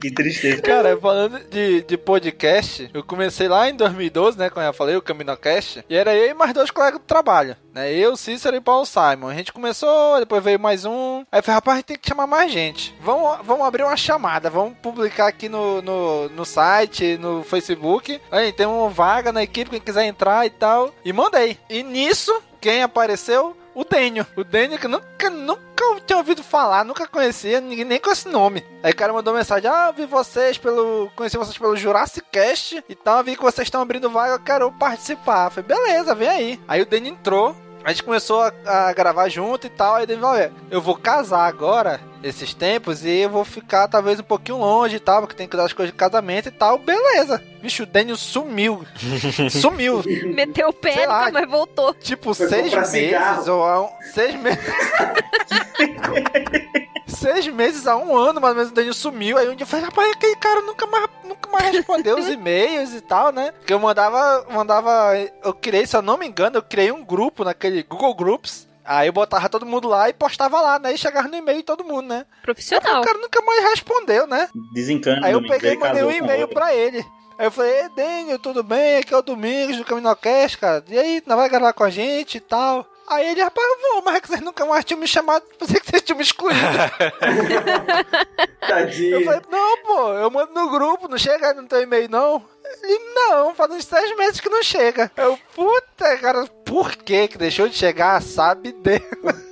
Que tristeza. Cara, falando de, de podcast, eu comecei lá em 2012, né? Como eu já falei, o CaminoCast. E era eu e mais dois colegas do trabalho, né? Eu, Cícero e Paulo Simon. A gente começou, depois veio mais um. Aí eu falei, rapaz, a gente tem que chamar mais gente. Vamos, vamos abrir uma chamada, vamos publicar aqui no, no, no site, no Facebook. Aí tem uma vaga na equipe, quem quiser entrar e tal. E mandei. E nisso, quem apareceu? O Dênio. O Dênio que nunca, nunca tinha ouvido falar, nunca conhecia, ninguém nem com esse nome. Aí o cara mandou mensagem: Ah, vi vocês pelo. Conheci vocês pelo Jurassic Cast e tal, vi que vocês estão abrindo vaga, eu quero participar. Eu falei, beleza, vem aí. Aí o Dênio entrou. A gente começou a, a gravar junto e tal. Aí ele falou: "Olha, Eu vou casar agora, esses tempos, e eu vou ficar talvez um pouquinho longe e tal, porque tem que cuidar das coisas de casamento e tal. Beleza. Bicho, o Daniel sumiu. [LAUGHS] sumiu. Meteu o pé, Sei lá. mais voltou. Tipo, Foi seis meses cigarro. ou um- seis meses. [LAUGHS] seis meses a um ano, mais ou menos, o Daniel sumiu. Aí um dia eu falei, rapaz, aquele cara nunca mais, nunca mais respondeu os [LAUGHS] e-mails e tal, né? Que eu mandava, mandava. Eu criei, se eu não me engano, eu criei um grupo naquele Google Groups. Aí eu botava todo mundo lá e postava lá, né? E chegava no e-mail todo mundo, né? Profissional. O cara nunca mais respondeu, né? Desencana. Aí eu peguei e mandei um e-mail pra ele. Aí eu falei, Ei, Daniel, tudo bem? Aqui é o Domingos do Caminocast, cara. E aí, não vai gravar com a gente e tal? Aí ele, rapaz, eu vou, mas é que vocês nunca mais tinham me chamado, [LAUGHS] pensei que vocês tinham me excluído. [LAUGHS] Tadinho. Eu falei, não, pô, eu mando no grupo, não chega no teu e-mail, não. Ele, não, faz uns seis meses que não chega. Eu, puta, cara, por que que deixou de chegar? Sabe Deus. [LAUGHS]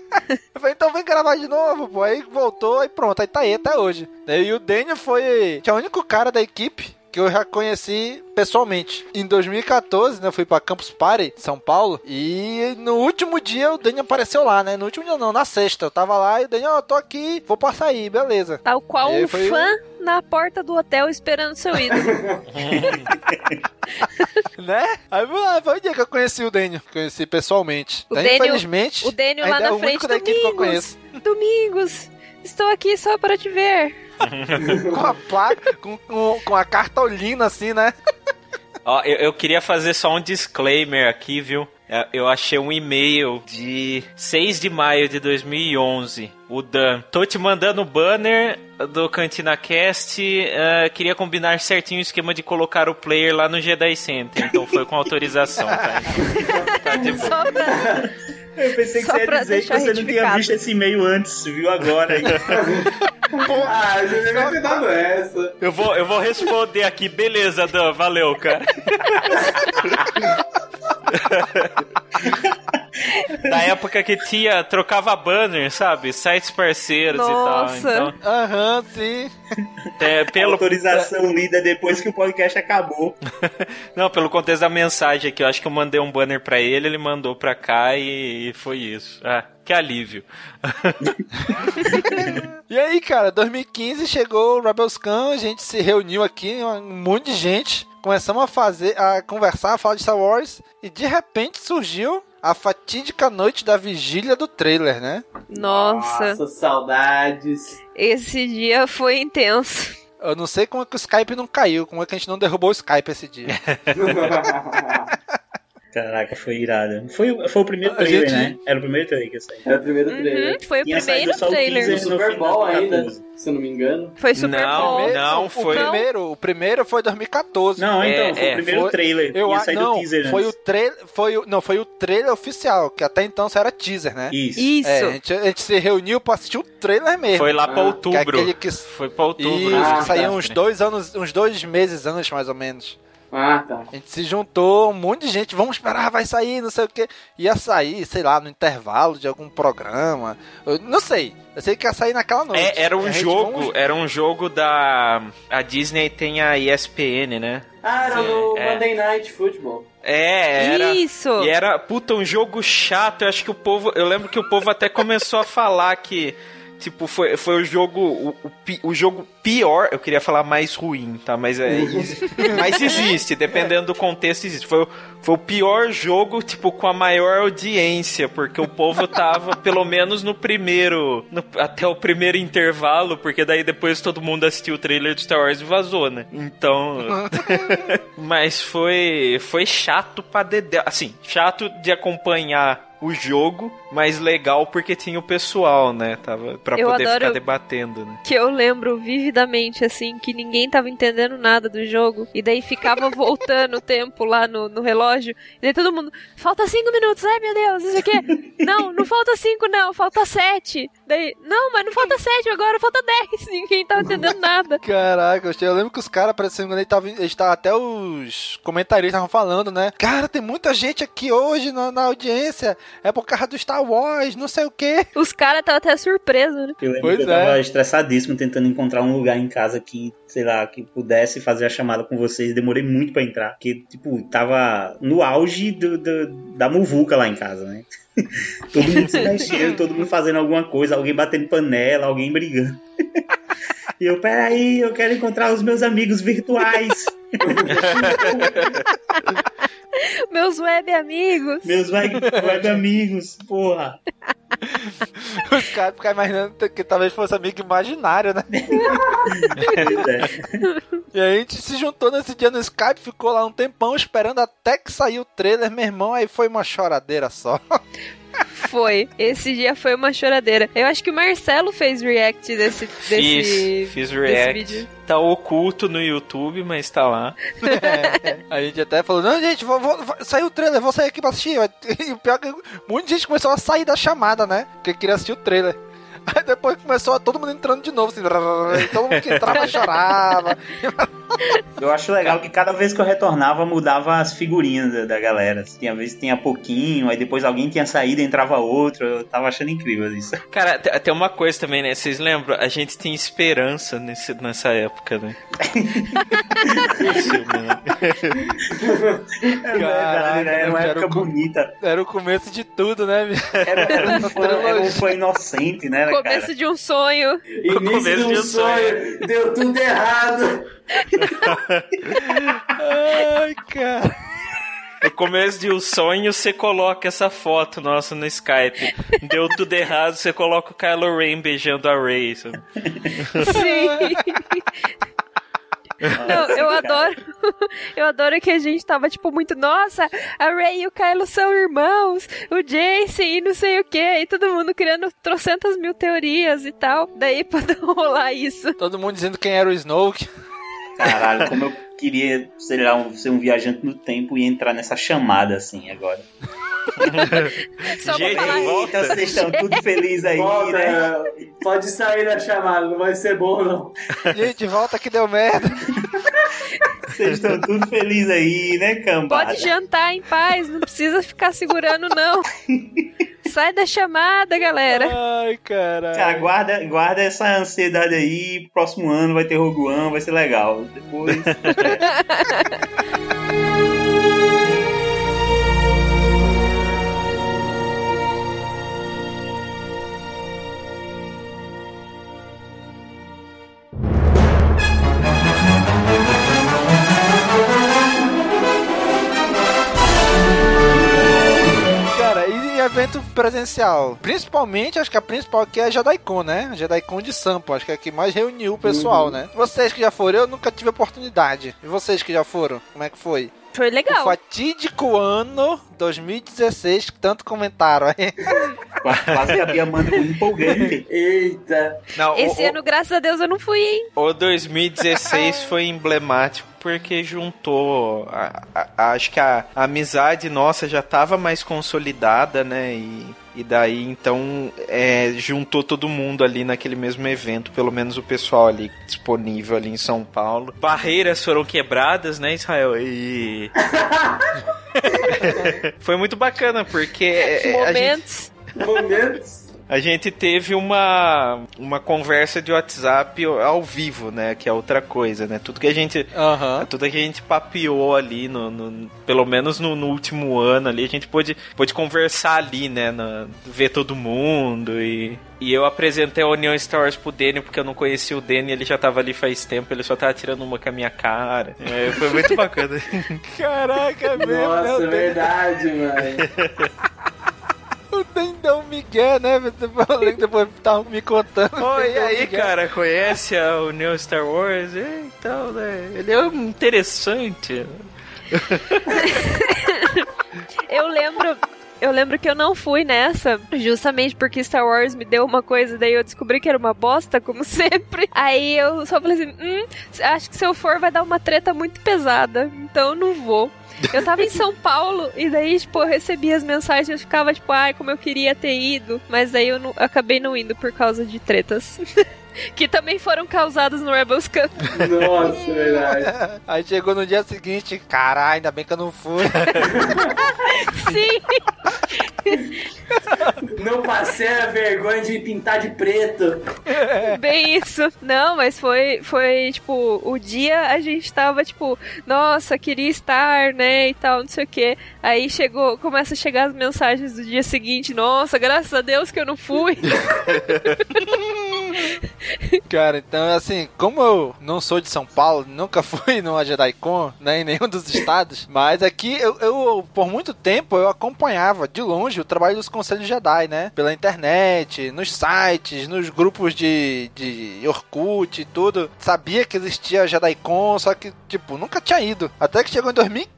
Eu falei, então vem gravar de novo, pô. Aí voltou, aí pronto, aí tá aí até hoje. E o Daniel foi, que é o único cara da equipe que eu já conheci pessoalmente. Em 2014, né, eu fui pra Campus Party, São Paulo, e no último dia o Daniel apareceu lá, né? No último dia não, na sexta. Eu tava lá e o Daniel, ó, tô aqui, vou passar aí, beleza. Tal qual um foi fã na porta do hotel esperando seu ídolo. [LAUGHS] [LAUGHS] né? Aí foi lá, foi o dia que eu conheci o Daniel, conheci pessoalmente. O Daí, Daniel- infelizmente, o Daniel lá é na único frente, da equipe que eu Domingos, conheço. Domingos, estou aqui só para te ver. [LAUGHS] com a placa, com, com, com a cartolina assim, né? [LAUGHS] Ó, eu, eu queria fazer só um disclaimer aqui, viu? É, Eu achei um e-mail de 6 de maio de 2011. O Dan. Tô te mandando o banner do Cantina Cast. eh, queria combinar certinho o esquema de colocar o player lá no Jedi Center. Então foi com autorização, tá? [LAUGHS] Tá de boa. Eu pensei que Só você ia dizer que você não tinha visto esse e-mail antes, viu agora. [LAUGHS] Ah, você devia ter dado essa. Eu vou, eu vou responder aqui. Beleza, Dan. Valeu, cara. [LAUGHS] da época que tinha, trocava banner, sabe? Sites parceiros Nossa. e tal. Então, Aham, sim. é, pelo, Autorização lida depois que o podcast acabou. [LAUGHS] não, pelo contexto da mensagem aqui, eu acho que eu mandei um banner pra ele, ele mandou pra cá e, e foi isso. Ah, que alívio. [LAUGHS] E aí, cara, 2015 chegou o Rebelscan, a gente se reuniu aqui, um monte de gente, começamos a fazer, a conversar, a falar de Star Wars, e de repente surgiu a fatídica noite da vigília do trailer, né? Nossa, Nossa, saudades. esse dia foi intenso. Eu não sei como é que o Skype não caiu, como é que a gente não derrubou o Skype esse dia. [LAUGHS] Caraca, foi irado. Foi, foi o primeiro trailer, gente- né? Era o primeiro trailer que eu saí. É o primeiro trailer. Uhum, foi o Tinha primeiro só o trailer. No Super Bowl ainda, 14. se eu não me engano. Foi Super Não, Bowl. não, o foi. primeiro, o primeiro foi 2014. Não, então, É, foi o é, primeiro foi- trailer. Eu Tinha a- saído não, o teaser foi o trailer, foi o, não, foi o trailer oficial, que até então só era teaser, né? Isso. Isso. É, a gente, a gente se reuniu pra assistir o trailer mesmo. Foi lá pra Ah, outubro. que é aquele que- Foi pra outubro. Isso, né? que saiu tá. uns dois anos, uns dois meses antes, mais ou menos. Ah, tá. A gente se juntou, um monte de gente, vamos esperar, vai sair, não sei o que. Ia sair, sei lá, no intervalo de algum programa. Eu não sei. Eu sei que ia sair naquela noite. É, era um jogo, vamos- era um jogo da. A Disney tem a ESPN, né? Ah, era no É. Monday Night Football. É, era. Isso. E era, puta, um jogo chato. Eu acho que o povo. Eu lembro que o povo até começou a falar que. Tipo, foi, foi o jogo. O, o, o jogo pior. Eu queria falar mais ruim, tá? Mas é. mas existe, [LAUGHS] dependendo do contexto, existe. Foi, o- foi o pior jogo, tipo, com a maior audiência. Porque o povo tava, [LAUGHS] pelo menos no primeiro. no- até o primeiro intervalo. Porque daí depois todo mundo assistiu o trailer de Star Wars e vazou, né? Então. [LAUGHS] Mas foi foi chato pra dedé. Assim, chato de acompanhar o jogo, mas legal porque tinha o pessoal, né? Tava pra Eu poder ficar debatendo, né? Que eu lembro vividamente, assim, que ninguém tava entendendo nada do jogo. E daí ficava [LAUGHS] voltando o tempo lá no, no relógio. E daí todo mundo, falta cinco minutos, ai meu Deus, isso aqui. [LAUGHS] Não, não falta cinco, não, falta sete. Daí, não, mas não falta sete agora, falta dez. [LAUGHS] Ninguém tava entendendo nada. Caraca, eu lembro que os caras, parecendo que eles estavam. Até os comentaristas estavam falando, né? Cara, tem muita gente aqui hoje na, na audiência. É por causa do Star Wars, não sei o quê. Os caras estavam até surpresos, né? Eu lembro Pois que eu tava é. estressadíssimo tentando encontrar um lugar em casa que, sei lá, que pudesse fazer a chamada com vocês. Demorei muito pra entrar. Porque, tipo, tava no auge do, do- da muvuca lá em casa, né? [LAUGHS] todo mundo se mexendo, [LAUGHS] todo mundo fazendo alguma coisa, alguém batendo panela, alguém brigando. [LAUGHS] e eu, peraí, eu quero encontrar os meus amigos virtuais. [LAUGHS] Meus web amigos. Meus web, web amigos, porra. [LAUGHS] Os caras ficam imaginando que talvez fosse amigo imaginário, né? e aí a gente se juntou nesse dia no Skype, ficou lá um tempão esperando até que saiu o trailer, meu irmão, aí foi uma choradeira só. [LAUGHS] Foi. Esse dia foi uma choradeira. Eu acho que o Marcelo fez react desse, desse, Fiz, fiz desse react. vídeo. Tá oculto no YouTube, mas tá lá. É, [LAUGHS] a gente até falou, não, gente, vou, vou, saiu o trailer, vou sair aqui pra assistir. [LAUGHS] E o pior é que muita gente começou a sair da chamada, né? Porque queria assistir o trailer. Aí depois começou todo mundo entrando de novo, assim, todo mundo que entrava chorava. Eu acho legal que cada vez que eu retornava mudava as figurinhas da, da galera. Tinha vez que tinha pouquinho, aí depois alguém tinha saído e entrava outro. Eu tava achando incrível isso. Cara, te- tem uma coisa também, né? Vocês lembram? A gente tinha esperança nesse, nessa época, né? Isso, [LAUGHS] mano. É verdade, né? Era uma era época o bonita. Era o começo de tudo, né? Era, era um [LAUGHS] fã, era um fã inocente, né, cara? Começo de um sonho. Início de um sonho, deu tudo errado. Ai, cara. No começo de um sonho, você coloca essa foto nossa no Skype. Deu tudo errado, você coloca o Kylo Ren beijando a Rey. sabe? Sim. Não, eu adoro. [LAUGHS] Eu adoro que a gente tava, tipo, muito, nossa, a Ray e o Kylo são irmãos, o Jason e não sei o que, e todo mundo criando trocentas mil teorias e tal. Daí [LAUGHS] pra não rolar isso. Todo mundo dizendo quem era o Snoke. Caralho, como eu queria, sei lá, um- ser um viajante no tempo e entrar nessa chamada assim agora. Só Gente, volta. Então vocês estão tudo felizes aí, Volta, né? pode sair da chamada, não vai ser bom não. Gente, volta que deu merda. [LAUGHS] Vocês estão tudo felizes aí, né, cambada? Pode jantar em paz, não precisa ficar segurando, não. Sai da chamada, galera. Ai, caralho. Cara, guarda, guarda essa ansiedade aí. Próximo ano vai ter Rogue One, vai ser legal. Depois. [LAUGHS] evento presencial? Principalmente, acho que a principal aqui é a JediCon, né? A JediCon de Sampo, acho que é a que mais reuniu o pessoal, Uhum. né? Vocês que já foram, eu nunca tive oportunidade. E vocês que já foram, como é que foi? Foi O legal. fatídico ano 2016, que tanto comentaram aí. Quase a Bia manda um empolgante. Eita. Não, Esse o, ano, graças a Deus, eu não fui, hein? o 2016 foi emblemático porque juntou. a- a- a- acho que a, a amizade nossa já tava mais consolidada, né? E, e daí então é, juntou todo mundo ali naquele mesmo evento, pelo menos o pessoal ali disponível ali em São Paulo. Barreiras foram quebradas, né, Israel? E. [LAUGHS] [LAUGHS] foi muito bacana porque é, a gente Momentos. A gente teve uma, uma conversa de WhatsApp ao vivo, né? Que é outra coisa, né? Tudo que a gente. Aham. Tudo que a gente papeou ali, no, no- pelo menos no, no último ano ali, a gente pôde, pôde conversar ali, né? na- ver todo mundo e. E eu apresentei a União Star Wars pro Danny, porque eu não conhecia o Danny, ele já tava ali faz tempo, ele só tava tirando uma com a minha cara. É, foi muito bacana. [LAUGHS] Caraca, né? Nossa, verdade, mano. [LAUGHS] O um migué, né? [LAUGHS] Depois, eu lembro que depois estavam me contando. Oi, Ele e aí, migué. cara, conhece a União Star Wars? É, então, né? Ele é um interessante. [LAUGHS] Eu lembro. Eu lembro que eu não fui nessa, justamente porque Star Wars me deu uma coisa, daí eu descobri que era uma bosta, como [LAUGHS] sempre. Aí eu só falei assim: hum, acho que se eu for vai dar uma treta muito pesada, então eu não vou. Eu tava em São Paulo e daí, tipo, eu recebi as mensagens e ficava, tipo, ai, como eu queria ter ido. Mas daí eu não- acabei não indo por causa de tretas. [LAUGHS] [LAUGHS] que também foram causadas no Rebels Cup. Nossa, verdade. [LAUGHS] Aí chegou no dia seguinte, caralho, ainda bem que eu não fui. [LAUGHS] Sim! Não passei a vergonha de me pintar de preto. Bem isso. Não, mas foi, foi, tipo, o dia a gente tava, tipo, nossa, queria estar, né, e tal, não sei o quê. Aí chegou, começa a chegar as mensagens do dia seguinte, nossa, graças a Deus que eu não fui. Cara, então assim, como eu não sou de São Paulo, nunca [LAUGHS] fui numa JediCon, né, em nenhum dos estados, mas aqui eu, eu, por muito tempo, eu acompanhava de longe o trabalho dos conselhos Jedi, né? Pela internet, nos sites, nos grupos de, de Orkut e tudo. Sabia que existia JediCon, só que, tipo, nunca tinha ido. Até que chegou em 2015,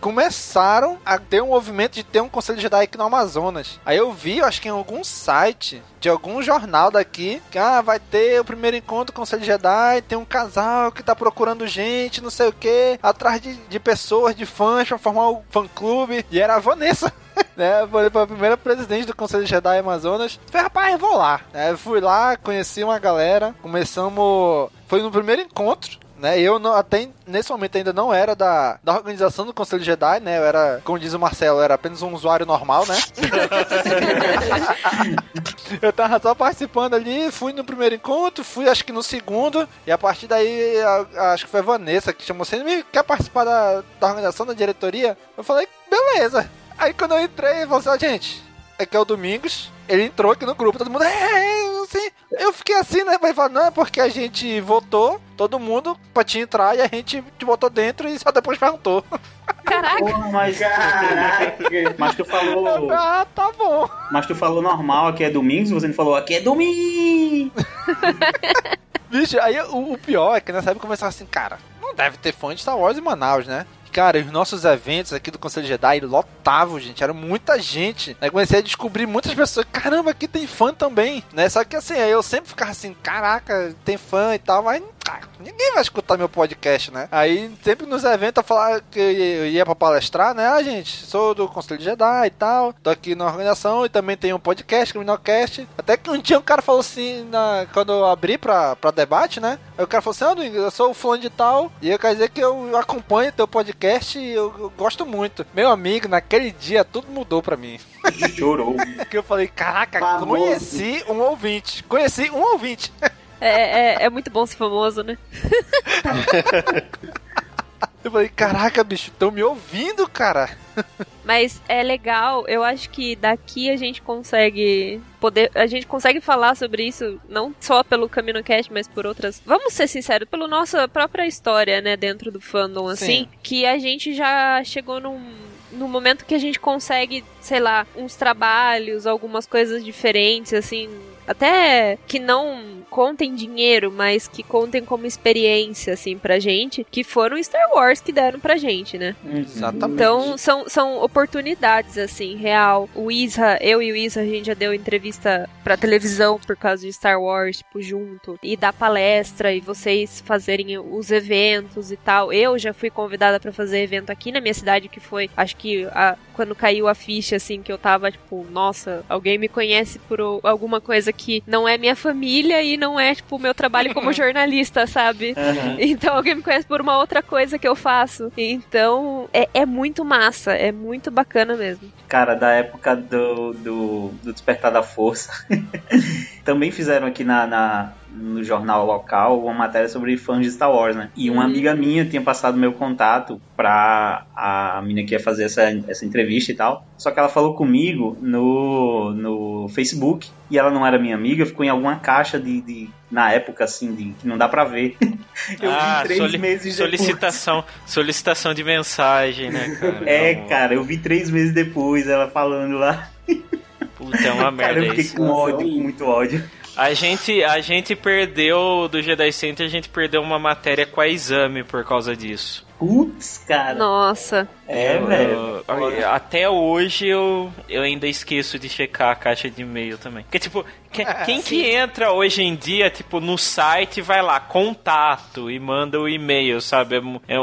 começaram a ter um movimento de ter um conselho Jedi aqui no Amazonas. Aí eu vi, eu acho que em algum site de algum jornal daqui, que ah, vai ter o primeiro encontro com o Conselho Jedi, tem um casal que tá procurando gente, não sei o que, atrás de, de pessoas, de fãs, pra formar um fã-clube, e era a Vanessa. [LAUGHS] né? Foi a primeira presidente do Conselho Jedi Amazonas. Falei, rapaz, vou lá. É, fui lá, conheci uma galera, começamos. Foi no primeiro encontro né? Eu não, até nesse momento ainda não era da, da organização do Conselho Jedi, né? Eu era, como diz o Marcelo, era apenas um usuário normal, né? [LAUGHS] eu tava só participando ali, fui no primeiro encontro, fui acho que no segundo, e a partir daí, a, acho que foi a Vanessa que chamou assim, me quer participar da, da organização, da diretoria? Eu falei, beleza. Aí quando eu entrei, eu falei assim, gente, aqui é o Domingos, ele entrou aqui no grupo, todo mundo, é, é assim. Eu fiquei assim, né? Mas falou, não, é porque a gente votou, todo mundo, pra te entrar, e a gente te botou dentro e só depois perguntou. Caraca! Porra, mas, caraca. mas tu falou. Ah, tá bom. Mas tu falou normal, aqui é domingos, você não falou aqui é domingo. Bicho, aí o, o, pior é que nessa época começava assim, cara, não deve ter fã de Star Wars em Manaus, né? Cara, os nossos eventos aqui do Conselho Jedi lotavam, gente. Era muita gente. Aí comecei a descobrir muitas pessoas. Caramba, aqui tem fã também, né? Só que assim, eu sempre ficava assim, caraca, tem fã e tal, mas ah, ninguém vai escutar meu podcast, né? Aí sempre nos eventos eu falava que eu ia pra palestrar, né? Ah, gente, sou do Conselho Jedi e tal, tô aqui na organização e também tenho um podcast, Criminalcast. Até que um dia um cara falou assim, na, quando eu abri pra, pra debate, né? Aí o cara falou assim, ah, Domingo, eu sou o fulano de tal, e eu quero dizer que eu acompanho teu podcast e eu, eu gosto muito. Meu amigo, naquele dia tudo mudou pra mim. Chorou. [LAUGHS] que eu falei, caraca, Famoso. conheci um ouvinte. Conheci um ouvinte. [LAUGHS] É, é, é muito bom ser famoso, né? [LAUGHS] Eu falei, caraca, bicho, estão me ouvindo, cara. Mas é legal, eu acho que daqui a gente consegue poder, a gente consegue falar sobre isso não só pelo Camino Cast, mas por outras. Vamos ser sinceros, pela nossa própria história, né, dentro do fandom assim, Sim. que a gente já chegou num no momento que a gente consegue, sei lá, uns trabalhos, algumas coisas diferentes assim, até que não contem dinheiro, mas que contem como experiência, assim, pra gente, que foram Star Wars que deram pra gente, né? Exatamente. Então, são, são oportunidades, assim, real. O Isra, eu e o Isra, a gente já deu entrevista pra televisão por causa de Star Wars, tipo, junto. E dar palestra e vocês fazerem os eventos e tal. Eu já fui convidada para fazer evento aqui na minha cidade, que foi, acho que a, quando caiu a ficha, assim, que eu tava, tipo, nossa, alguém me conhece por alguma coisa que não é minha família e não é, tipo, o meu trabalho como [LAUGHS] jornalista, sabe? Uhum. Então alguém me conhece por uma outra coisa que eu faço. Então é, é muito massa, é muito bacana mesmo. Cara, da época do, do, do Despertar da Força. [LAUGHS] Também fizeram aqui na, na no jornal local uma matéria sobre fãs de Star Wars, né? E uma hum. amiga minha tinha passado meu contato pra a menina que ia fazer essa, essa entrevista e tal. Só que ela falou comigo no, no Facebook e ela não era minha amiga, ficou em alguma caixa de, de na época assim de que não dá para ver. [LAUGHS] Eu ah, vi três soli meses solicitação, depois. solicitação de mensagem, né, cara? É, então... cara, eu vi três meses depois ela falando lá. Puta, é uma merda cara, eu fiquei isso. com ódio, com muito ódio. A gente, a gente perdeu do Jedi Center, a gente perdeu uma matéria com a exame por causa disso. Putz, cara. Nossa. É, velho. Até hoje eu, eu ainda esqueço de checar a caixa de e-mail também. Porque, tipo, que, é, quem sim. que entra hoje em dia, tipo, no site vai lá, contato, e manda o e-mail, sabe? É, é,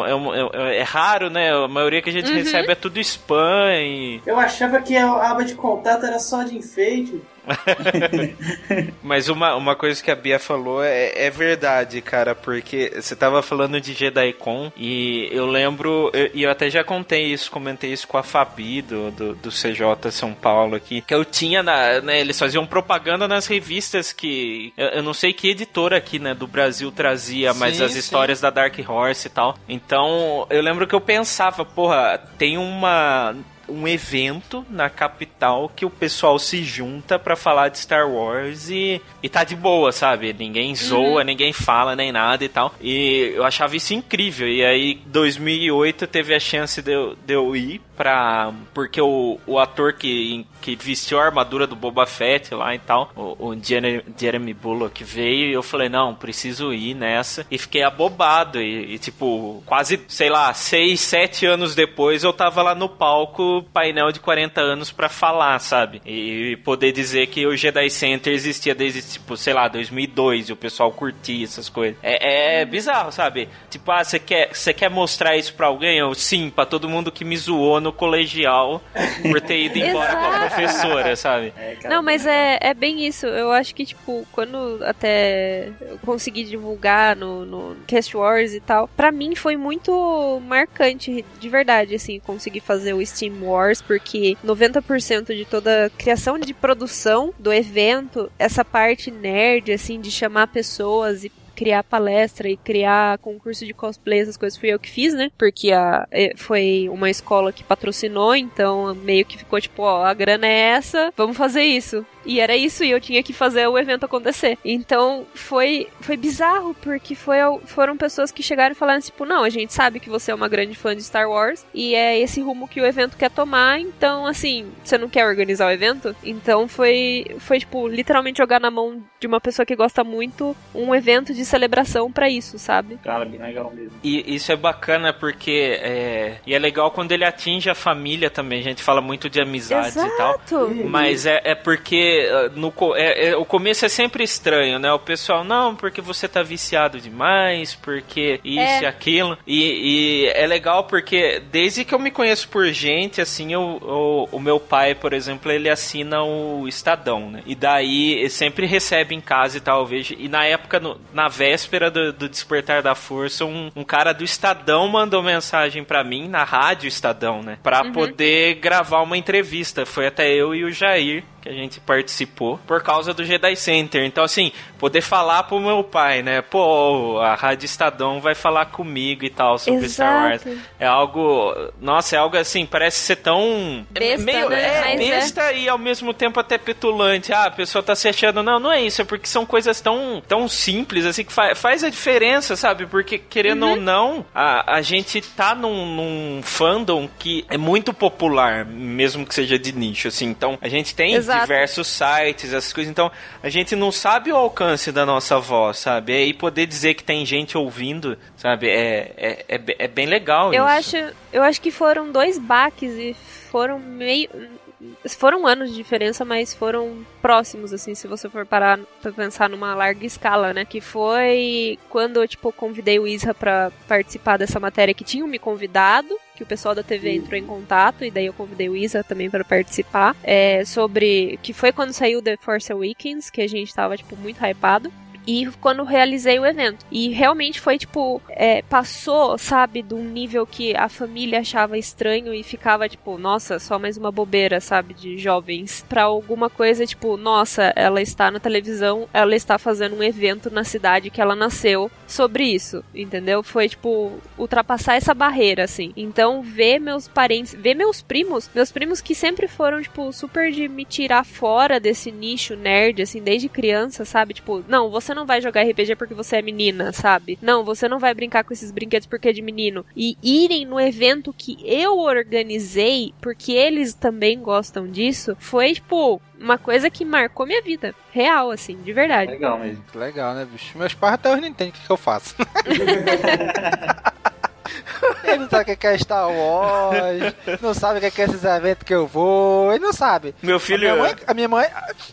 é, é, raro, né? A maioria que a gente uhum. recebe é tudo spam e... Eu achava que a aba de contato era só de enfeite. [LAUGHS] Mas uma, uma coisa que a Bia falou é, é verdade, cara, porque você tava falando de JediCon e eu lembro, e eu, eu, até já contei isso, comentei isso com a Fabi do, do, do CJ São Paulo aqui, que eu tinha, na, né, eles faziam propaganda nas revistas que, eu, eu, não sei que editora aqui, né, do Brasil trazia, sim, mas as sim. histórias da Dark Horse e tal. Então, eu lembro que eu pensava, porra, tem uma um evento na capital que o pessoal se junta pra falar de Star Wars e, e tá de boa, sabe? Ninguém zoa, ninguém fala nem nada e tal. E eu achava isso incrível. E aí, 2008 teve a chance de eu, de eu ir pra. Porque o, o ator que, que vestiu a armadura do Boba Fett lá e tal, o, o Jeremy, Jeremy Bullock veio e eu falei, não, preciso ir nessa. E fiquei abobado. E, e, tipo, quase, sei lá, seis, sete anos depois eu tava lá no palco, painel de 40 anos pra falar, sabe? E poder dizer que o Jedi Center existia desde, tipo, sei lá, 2002 e o pessoal curtia essas coisas. É, é bizarro, sabe? Tipo, ah, você quer, você quer mostrar isso pra alguém? Eu, sim, pra todo mundo que me zoou no colegial por ter ido embora com a professora, sabe? Não, mas é, é bem isso. Eu acho que, tipo, quando até eu consegui divulgar no, no Cast Wars e tal, pra mim foi muito marcante, de verdade, assim, conseguir fazer o Steam Wars, porque 90% de toda a criação de produção do evento, essa parte nerd, assim, de chamar pessoas e criar palestra e criar concurso de cosplay, essas coisas fui eu que fiz, né? Porque a, eh, foi uma escola que patrocinou, então meio que ficou tipo, ó, a grana é essa, vamos fazer isso. E era isso, e eu tinha que fazer o evento acontecer. Então foi, foi bizarro, porque foi, foram pessoas que chegaram e falaram tipo, não, a gente sabe que você é uma grande fã de Star Wars, e é esse rumo que o evento quer tomar, então assim, você não quer organizar o evento? Então foi, foi tipo, literalmente jogar na mão de uma pessoa que gosta muito um evento de celebração pra isso, sabe? Cara, bem legal mesmo. E isso é bacana porque é, e é legal quando ele atinge a família também. A gente fala muito de amizades e tal. Exato. Mas é, é porque uh, no, é- é- o começo é sempre estranho, né? O pessoal, não, porque você tá viciado demais, porque isso É. e aquilo. E, e é legal porque desde que eu me conheço por gente, assim, eu, o, o meu pai, por exemplo, ele assina o Estadão, né? E daí sempre recebe em casa e tal, eu vejo. E na época, no- na véspera do, do Despertar da Força, um, um cara do Estadão mandou mensagem pra mim, na rádio Estadão, né? Pra Uhum. poder gravar uma entrevista. Foi até eu e o Jair que a gente participou por causa do Jedi Center. Então, assim, poder falar pro meu pai, né? Pô, a Rádio Estadão vai falar comigo e tal sobre Star Wars. Exato. É algo. Nossa, é algo assim, parece ser tão. Besta, meio, né? É, Mas é. besta e ao mesmo tempo até petulante. Ah, a pessoa tá se achando. Não, não é isso, é porque são coisas tão, tão simples, assim, que fa faz a diferença, sabe? Porque, querendo Uhum. ou não, a, a gente tá num, num fandom que é muito popular, mesmo que seja de nicho, assim. Então, a gente tem Exato. Diversos sites, essas coisas. Então, a gente não sabe o alcance da nossa voz, sabe? E poder dizer que tem gente ouvindo, sabe? É, é, é, é bem legal Eu isso. acho, eu acho que foram dois baques e foram meio foram anos de diferença, mas foram próximos assim, se você for parar pra pensar numa larga escala, né? Que foi quando eu tipo convidei o Isra pra participar dessa matéria que tinham me convidado, que o pessoal da TV entrou em contato e daí eu convidei o Isra também para participar, é, sobre que foi quando saiu The Force Awakens, que a gente tava tipo muito hypado e quando realizei o evento. E realmente foi tipo, é, passou, sabe, de um nível que a família achava estranho e ficava tipo, nossa, só mais uma bobeira, sabe, de jovens, pra alguma coisa tipo, nossa, ela está na televisão, ela está fazendo um evento na cidade que ela nasceu sobre isso, entendeu? Foi tipo, ultrapassar essa barreira, assim. Então, ver meus parentes, ver meus primos, meus primos que sempre foram, tipo, super de me tirar fora desse nicho nerd, assim, desde criança, sabe? Tipo, não, você não vai jogar RPG porque você é menina, sabe? Não, você não vai brincar com esses brinquedos porque é de menino. E irem no evento que eu organizei, porque eles também gostam disso, foi, tipo, uma coisa que marcou minha vida. Real, assim, de verdade. Legal mesmo. Legal, né, bicho? Meus pais até hoje não entendem o que, que eu faço. [LAUGHS] Ele não sabe o que é Star Wars, não sabe o que é esses eventos que eu vou, ele não sabe. Meu A filho. minha, mãe, a minha mãe,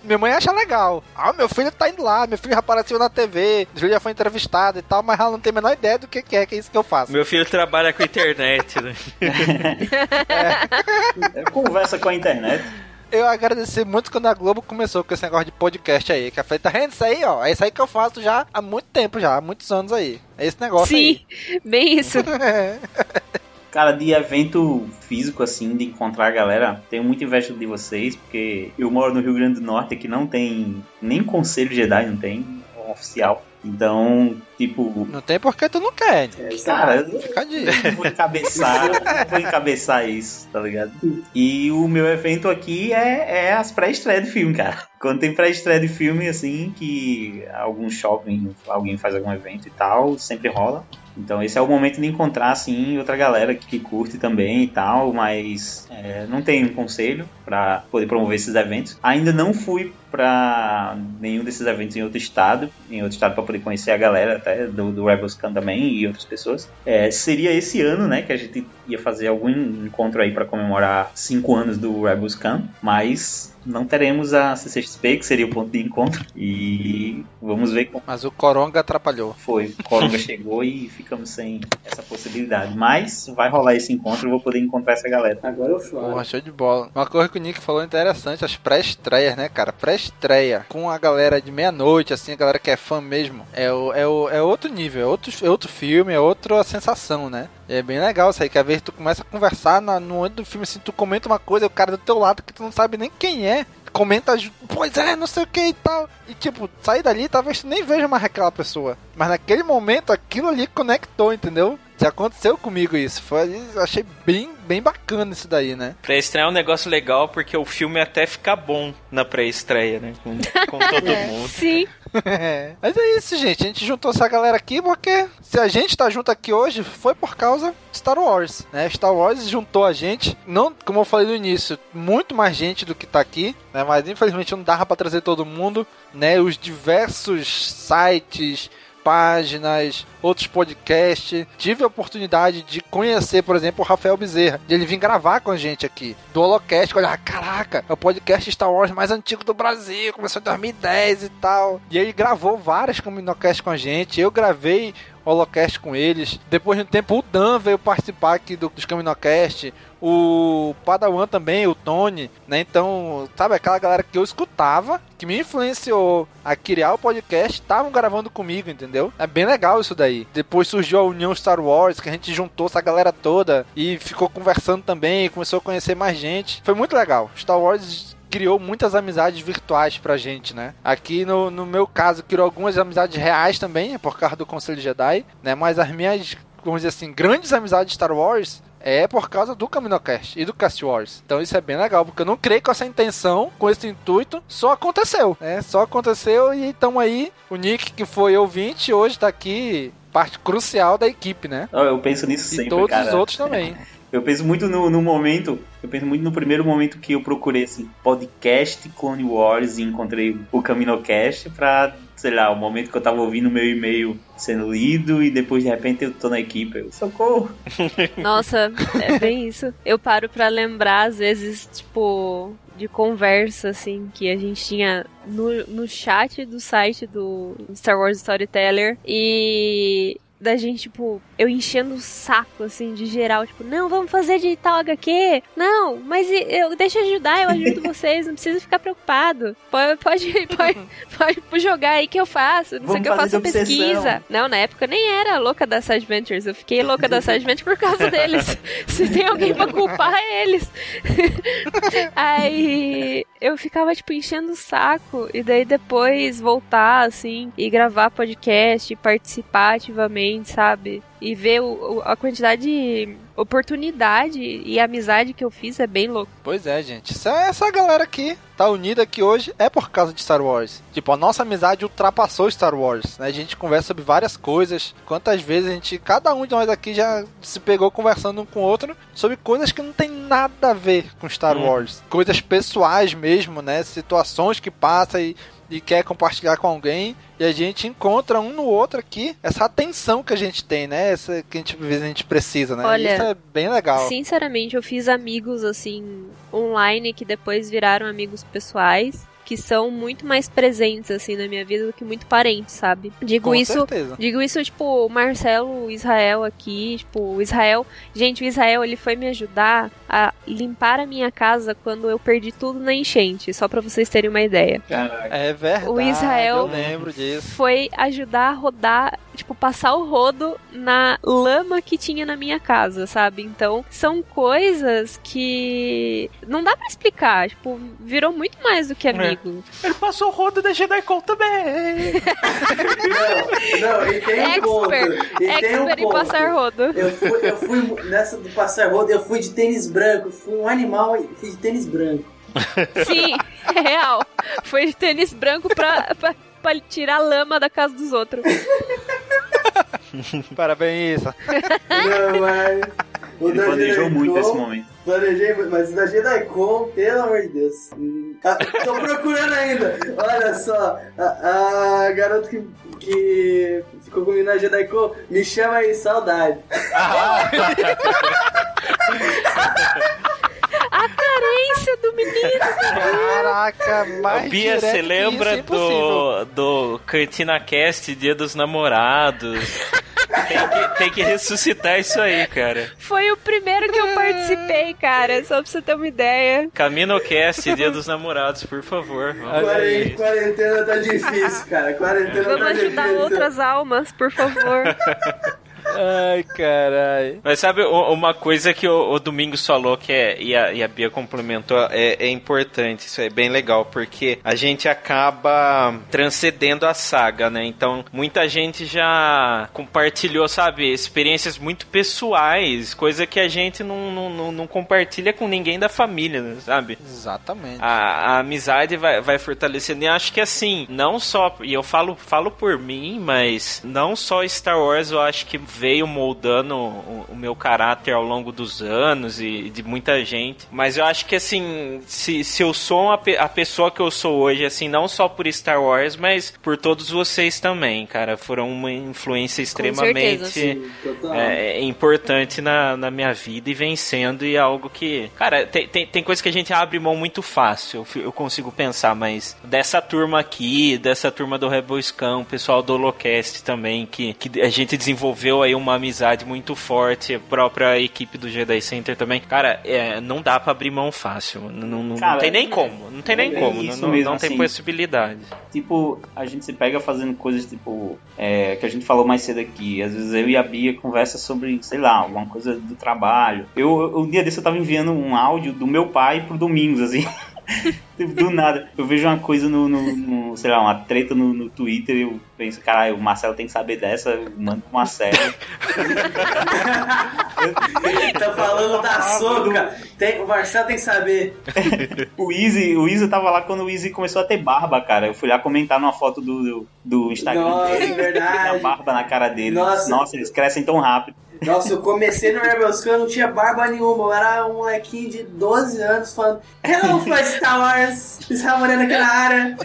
minha mãe acha legal. Ah, meu filho tá indo lá, meu filho já apareceu na TV, o filho já foi entrevistado e tal, mas ela não tem a menor ideia do que é, que é isso que eu faço. Meu filho trabalha com internet, né? [LAUGHS] Conversa com a internet. Eu agradeci muito quando a Globo começou com esse negócio de podcast aí. Que eu falei, tá vendo isso aí, ó? É isso aí que eu faço já há muito tempo já, há muitos anos aí. É esse negócio Sim, [LAUGHS] bem isso. aí. [LAUGHS] Cara, de evento físico, assim, de encontrar a galera, tenho muita inveja de vocês, porque eu moro no Rio Grande do Norte, que não tem nem conselho Jedi, não tem, oficial. Então, tipo. Não tem porque tu não quer. É, cara, eu não vou encabeçar, [LAUGHS] não vou encabeçar isso, tá ligado? E o meu evento aqui é, é as pré-estreias de filme, cara. Quando tem pré-estreia de filme, assim, que algum shopping, alguém faz algum evento e tal, sempre rola. Então esse é o momento de encontrar assim outra galera que curte também e tal, mas é, não tem um conselho para poder promover esses eventos. Ainda não fui para nenhum desses eventos em outro estado, em outro estado para poder conhecer a galera até do, do Rebels também e outras pessoas. É, seria esse ano, né, que a gente ia fazer algum encontro aí para comemorar cinco anos do Rebels Can, mas não teremos a CCXP, que seria o ponto de encontro. E vamos ver como. Mas o Coronga atrapalhou. Foi, o Coronga [LAUGHS] chegou e ficamos sem essa possibilidade. Mas vai rolar esse encontro, eu vou poder encontrar essa galera. Agora eu choro. Porra, show de bola. Uma coisa que o Nick falou interessante, as pré-estreias, né, cara? Pré-estreia com a galera de meia-noite, assim, a galera que é fã mesmo. É, o, é, o, é outro nível, é outro, é outro filme, é outra sensação, né? É bem legal isso aí, que às vezes tu começa a conversar na, no ano do filme, assim, tu comenta uma coisa, o cara do teu lado que tu não sabe nem quem é, comenta, pois é, não sei o que e tal. E tipo, sair dali, talvez tu nem veja mais aquela pessoa. Mas naquele momento, aquilo ali conectou, entendeu? Já aconteceu comigo isso. Foi, achei bem, bem bacana isso daí, né? Pré-estreia é um negócio legal porque o filme até fica bom na pré-estreia, né? Com, com [LAUGHS] todo mundo. Sim. [LAUGHS] É. Mas é isso, gente. A gente juntou essa galera aqui porque se a gente tá junto aqui hoje foi por causa de Star Wars, né? Star Wars juntou a gente, não, como eu falei no início, muito mais gente do que tá aqui, né? Mas infelizmente não dava para trazer todo mundo, né? Os diversos sites, páginas, outros podcasts. Tive a oportunidade de conhecer, por exemplo, o Rafael Bezerra, de ele vir gravar com a gente aqui, do Holocast. Olha, caraca, é o podcast Star Wars mais antigo do Brasil, começou em 2010 e tal. E ele gravou várias Cominocast com a gente. Eu gravei Holocast com eles. Depois de um tempo, o Dan veio participar aqui do, dos Caminocast. O Padawan também, o Tony, né? Então, sabe, aquela galera que eu escutava, que me influenciou a criar o podcast, estavam gravando comigo, entendeu? É bem legal isso daí. Depois surgiu a União Star Wars, que a gente juntou essa galera toda e ficou conversando também, começou a conhecer mais gente. Foi muito legal. Star Wars criou muitas amizades virtuais pra gente, né? Aqui no, no meu caso, criou algumas amizades reais também, por causa do Conselho Jedi, né? Mas as minhas, vamos dizer assim, grandes amizades de Star Wars é por causa do CaminoCast e do Cast Wars. Então isso é bem legal, porque eu não criei com essa intenção, com esse intuito, só aconteceu, né? Só aconteceu e então aí o Nick, que foi ouvinte, hoje tá aqui, parte crucial da equipe, né? Eu penso nisso e sempre, todos cara. os outros também. [LAUGHS] Eu penso muito no, no, momento, eu penso muito no primeiro momento que eu procurei assim, podcast Clone Wars e encontrei o CaminoCast pra, sei lá, o momento que eu tava ouvindo meu e-mail sendo lido e depois de repente eu tô na equipe. Eu, socorro! [LAUGHS] Nossa, é bem isso. Eu paro pra lembrar, às vezes, tipo, de conversa, assim, que a gente tinha no, no chat do site do Star Wars Storyteller e da gente, tipo, eu enchendo o saco, assim, de geral, tipo, não, vamos fazer de tal HQ. Não, mas eu deixa eu ajudar, eu ajudo [LAUGHS] vocês, não precisa ficar preocupado. Pode, pode, [LAUGHS] pode, pode jogar aí que eu faço, não sei o que eu faço pesquisa. Não, na época nem era louca da Side Ventures, eu fiquei louca da Side [LAUGHS] Ventures por causa deles. Se tem alguém pra culpar, é eles. aí eu ficava, tipo, enchendo o saco, e daí depois voltar, assim, e gravar podcast, participar ativamente, sabe? E ver o, a quantidade de oportunidade e amizade que eu fiz é bem louco. Pois é, gente. Essa, essa galera aqui tá unida aqui hoje é por causa de Star Wars. Tipo, a nossa amizade ultrapassou Star Wars, né? A gente conversa sobre várias coisas. Quantas vezes a gente, cada um de nós aqui já se pegou conversando um com o outro sobre coisas que não tem nada a ver com Star hum. Wars. Coisas pessoais mesmo, né? Situações que passam e e quer compartilhar com alguém e a gente encontra um no outro aqui essa atenção que a gente tem, né? Essa que a gente, às vezes a gente precisa, né? Olha, Isso é bem legal. Sinceramente, eu fiz amigos assim online que depois viraram amigos pessoais que são muito mais presentes assim na minha vida do que muito parentes, sabe? Digo Com isso, certeza. digo isso tipo, o Marcelo, o Israel aqui, tipo, o Israel, gente, o Israel ele foi me ajudar a limpar a minha casa quando eu perdi tudo na enchente, só pra vocês terem uma ideia. É verdade. O Israel eu lembro disso. foi ajudar a rodar, tipo, passar o rodo na lama que tinha na minha casa, sabe? Então, são coisas que não dá pra explicar, tipo, virou muito mais do que amigo. Ele passou o rodo da JediCon também. Não, não, e tem um ponto. Expert, E tem um expert em ponto. passar rodo. Eu fui, eu fui nessa do passar rodo, eu fui de tênis branco, fui um animal e fui de tênis branco. Sim, é real. Foi de tênis branco pra, pra, pra tirar lama da casa dos outros. Parabéns, Isa. Não, mas. O Ele da planejou muito esse momento. Planejei, muito, mas o da JediCon, pelo amor de Deus. Ah, tô procurando ainda. Olha só, a, a garota que, que ficou comigo na JediCon, me chama aí, saudade. [LAUGHS] A carência do menino. Caraca, mais Bia, direto você lembra isso, é do, do Cantina Cast, Dia dos Namorados? [LAUGHS] tem, que, tem que ressuscitar isso aí, cara. Foi o primeiro que eu participei, cara, só pra você ter uma ideia. Caminocast, Dia dos Namorados, por favor. Vamos Quaren- aí. Quarentena tá difícil, cara. Quarentena Vamos tá ajudar difícil. outras almas, por favor. [LAUGHS] Ai, caralho. Mas sabe uma coisa que o, o Domingos falou que é, e a, e a Bia complementou, é, é importante, isso é bem legal, porque a gente acaba transcendendo a saga, né? Então, muita gente já compartilhou, sabe, experiências muito pessoais, coisa que a gente não, não, não, não compartilha com ninguém da família, né, sabe? Exatamente. A, a amizade vai, vai fortalecendo. E acho que assim, não só. E eu falo, falo por mim, mas não só Star Wars eu acho que veio moldando o, o meu caráter ao longo dos anos e de muita gente. Mas eu acho que assim, se, se eu sou pe- a pessoa que eu sou hoje, assim, não só por Star Wars, mas por todos vocês também, cara. Foram uma influência extremamente total. é, importante na, na minha vida e vem sendo e é algo que. Cara, tem, tem, tem coisa que a gente abre mão muito fácil, eu, eu consigo pensar, mas dessa turma aqui, dessa turma do Rebel Scam, o pessoal do Holocast também, que, que a gente desenvolveu aí uma amizade muito forte, a própria equipe do Jedi Center também. Cara, é, não dá pra abrir mão fácil. Não, não, não Cara, tem nem como. Não tem nem é como. isso Não, não, mesmo, não tem assim. possibilidade. Tipo, a gente se pega fazendo coisas tipo. é, que a gente falou mais cedo aqui. Às vezes eu e a Bia conversa sobre, sei lá, alguma coisa do trabalho. Eu, eu- um dia desse eu tava enviando um áudio do meu pai pro Domingos, assim. [LAUGHS] [LAUGHS] Do nada. Eu vejo uma coisa no, no- no, sei lá, uma treta no, no Twitter e eu penso, caralho, o Marcelo tem que saber dessa, eu mando pro Marcelo. [LAUGHS] tá falando da soca. Tem, o Marcelo tem que saber. o Easy, o Easy tava lá quando o Easy começou a ter barba, cara. Eu fui lá comentar numa foto do, do, do Instagram Nossa, dele. verdade. Tinha barba na cara dele. Nossa. Nossa, eles crescem tão rápido. Nossa, eu comecei no Rebels Clan, eu não tinha barba nenhuma. Eu era um molequinho de 12 anos falando: Hello, de Star Wars, Israel Moreno aqui na área.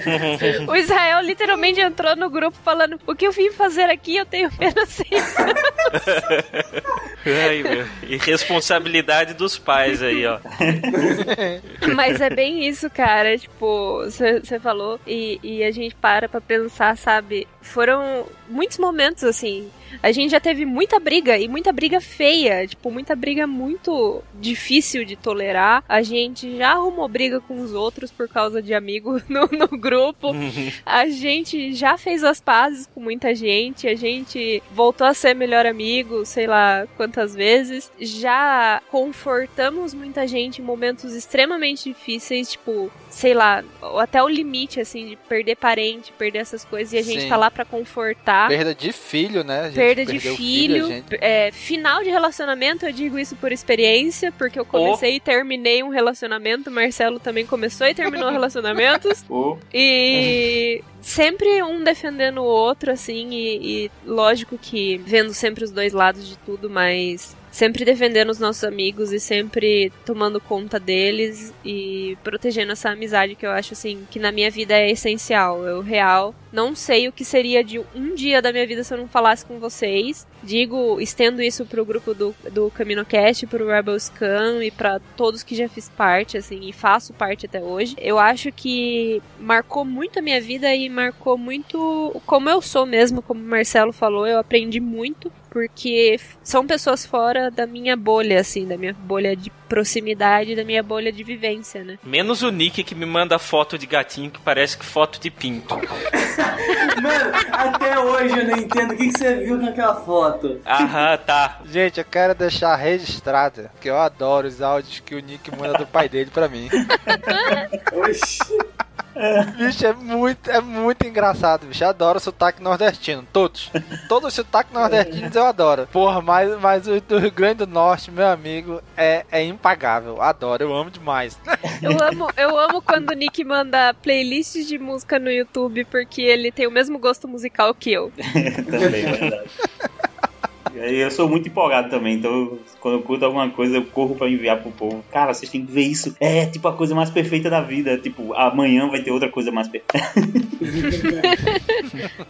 O Israel literalmente entrou no grupo falando: O que eu vim fazer aqui? Eu tenho apenas seis [LAUGHS] Ai, meu. E responsabilidade dos pais aí, ó. Mas é bem isso, cara. Tipo, você falou e, e a gente para pra pensar, sabe? Foram muitos momentos assim. A gente já teve muita briga e muita briga feia, tipo, muita briga muito difícil de tolerar. A gente já arrumou briga com os outros por causa de amigo [LAUGHS] no, no grupo. [LAUGHS] A gente já fez as pazes com muita gente, a gente voltou a ser melhor amigo, sei lá quantas vezes. Já confortamos muita gente em momentos extremamente difíceis, tipo, sei lá, até o limite, assim, de perder parente, perder essas coisas, e a gente Sim. tá lá pra confortar. Perda de filho, né? Perda de filho, gente- é, final de relacionamento, eu digo isso por experiência, porque eu comecei e terminei um relacionamento, o Marcelo também começou e terminou [LAUGHS] relacionamentos. E sempre um defendendo o outro, assim, e, e lógico que vendo sempre os dois lados de tudo, mas sempre defendendo os nossos amigos e sempre tomando conta deles e protegendo essa amizade que eu acho, assim, que na minha vida é essencial. Eu, real, Não sei o que seria de um dia da minha vida se eu não falasse com vocês. Digo, estendo isso pro grupo do, do CaminoCast, pro Rebel Scam e para todos que já fiz parte, assim, e faço parte até hoje. Eu acho que marcou muito a minha vida e marcou muito como eu sou mesmo, como o Marcelo falou, eu aprendi muito porque são pessoas fora da minha bolha, assim, da minha bolha de proximidade, da minha bolha de vivência, né? Menos o Nick que me manda foto de gatinho que parece que foto de pinto. [LAUGHS] Mano, até hoje eu não entendo o que, que você viu naquela foto. Aham, tá. Gente, eu quero deixar registrado que eu adoro os áudios que o Nick manda do pai dele pra mim. [LAUGHS] Oxi. [LAUGHS] Bicho, é muito, é muito engraçado, bicho. Eu adoro o sotaque nordestino. Todos. Todos os sotaques nordestinos eu adoro. Porra, mas, mas o do Rio Grande do Norte, meu amigo, é, é impagável. Adoro, eu amo demais. Eu amo, eu amo quando o Nick manda playlists de música no YouTube, porque ele tem o mesmo gosto musical que eu. [LAUGHS] Também, é verdade. Eu sou muito empolgado também, então quando eu curto alguma coisa eu corro pra enviar pro povo. Cara, vocês têm que ver isso. É tipo a coisa mais perfeita da vida. Tipo, amanhã vai ter outra coisa mais perfeita. [LAUGHS]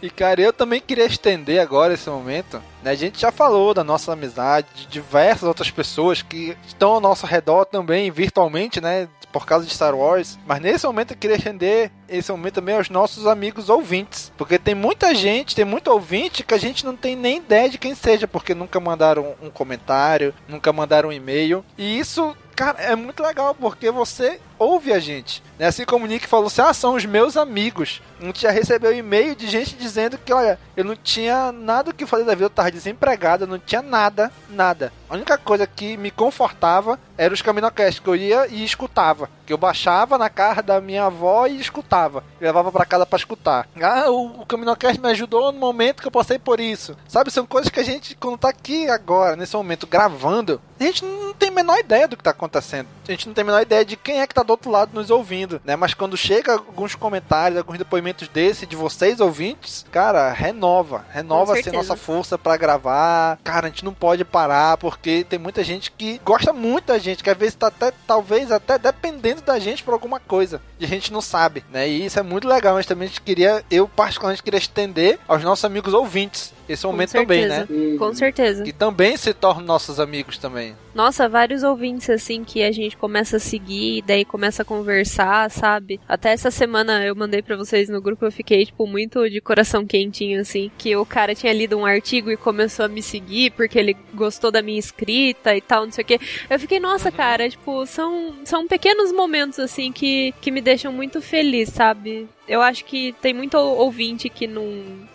E cara, eu também queria estender agora esse momento. Né? A gente já falou da nossa amizade, de diversas outras pessoas que estão ao nosso redor também, virtualmente, né? Por causa de Star Wars. Mas nesse momento eu queria estender esse momento também aos nossos amigos ouvintes. Porque tem muita gente, tem muito ouvinte que a gente não tem nem ideia de quem seja, porque nunca mandaram um comentário, nunca mandaram um e-mail. E isso Cara, é muito legal porque você ouve a gente. Né? Assim como o Nick falou assim: ah, são os meus amigos. A gente já recebeu e-mail de gente dizendo que, olha, eu não tinha nada que fazer da vida, eu tava desempregado, não tinha nada, nada. A única coisa que me confortava era os Caminocast, que eu ia e escutava. Que eu baixava na casa da minha avó e escutava. E levava para casa para escutar. Ah, o, o Caminocast me ajudou no momento que eu passei por isso. Sabe, são coisas que a gente, quando tá aqui agora, nesse momento, gravando, a gente não tem a menor ideia do que tá acontecendo. A gente não tem a menor ideia de quem é que tá do outro lado nos ouvindo, né? Mas quando chega alguns comentários, alguns depoimentos desse de vocês ouvintes, cara, renova, renova assim nossa força para gravar. Cara, a gente não pode parar porque tem muita gente que gosta muito da gente, que às vezes tá até talvez até dependendo da gente por alguma coisa e a gente não sabe, né? E isso é muito legal, mas também a gente queria, eu particularmente queria estender aos nossos amigos ouvintes esse momento também, né? Com certeza. Que também se tornam nossos amigos também. Nossa, vários ouvintes assim que a gente começa a seguir, daí começa a conversar, sabe? Até essa semana eu mandei para vocês no grupo, eu fiquei tipo muito de coração quentinho assim, que o cara tinha lido um artigo e começou a me seguir porque ele gostou da minha escrita e tal, não sei o quê. Eu fiquei, nossa, cara, tipo, são são pequenos momentos assim que que me deixam muito feliz, sabe? Eu acho que tem muito ouvinte que não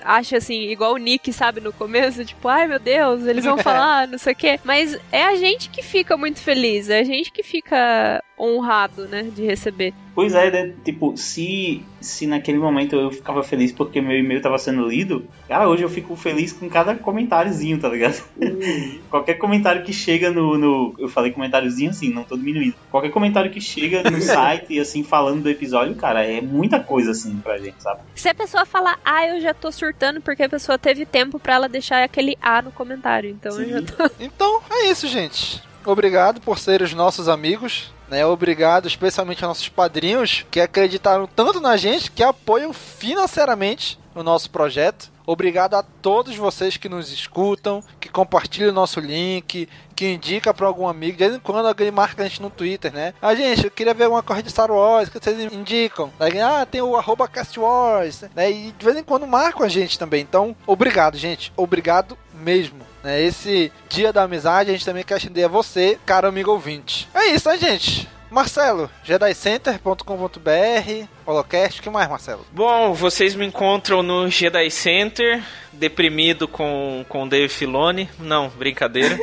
acha assim, igual o Nick, sabe, no começo, tipo, ai meu Deus, eles vão [LAUGHS] falar, não sei o quê. Mas é a gente que fica muito feliz, é a gente que fica honrado, né, de receber. Pois é, né? tipo, se, se naquele momento eu ficava feliz porque meu e-mail tava sendo lido, cara, hoje eu fico feliz com cada comentáriozinho, tá ligado? [LAUGHS] Qualquer comentário que chega no, no. Eu falei comentáriozinho assim, não tô diminuindo. Qualquer comentário que chega no [LAUGHS] site, assim, falando do episódio, cara, é muita coisa, assim, pra gente, sabe? Se a pessoa falar, ah, eu já tô surtando porque a pessoa teve tempo para ela deixar aquele A no comentário, então Sim. eu já tô. Então, é isso, gente. Obrigado por serem os nossos amigos. Né? Obrigado especialmente aos nossos padrinhos que acreditaram tanto na gente que apoiam financeiramente o nosso projeto. Obrigado a todos vocês que nos escutam, que compartilham o nosso link, que indica para algum amigo. De vez em quando alguém marca a gente no Twitter, né? Ah, gente, eu queria ver uma corrida de Star Wars, que vocês indicam. Aí, ah, tem o arroba Cast Wars, né? E de vez em quando marcam a gente também. Então, obrigado, gente. Obrigado mesmo. Né? Esse dia da amizade a gente também quer estender a você, caro amigo ouvinte. É isso, né, gente? Marcelo, jedicenter.com.br, Holocast, o que mais, Marcelo? Bom, vocês me encontram no Jedi Center, deprimido com, com Dave Filoni. Não, brincadeira.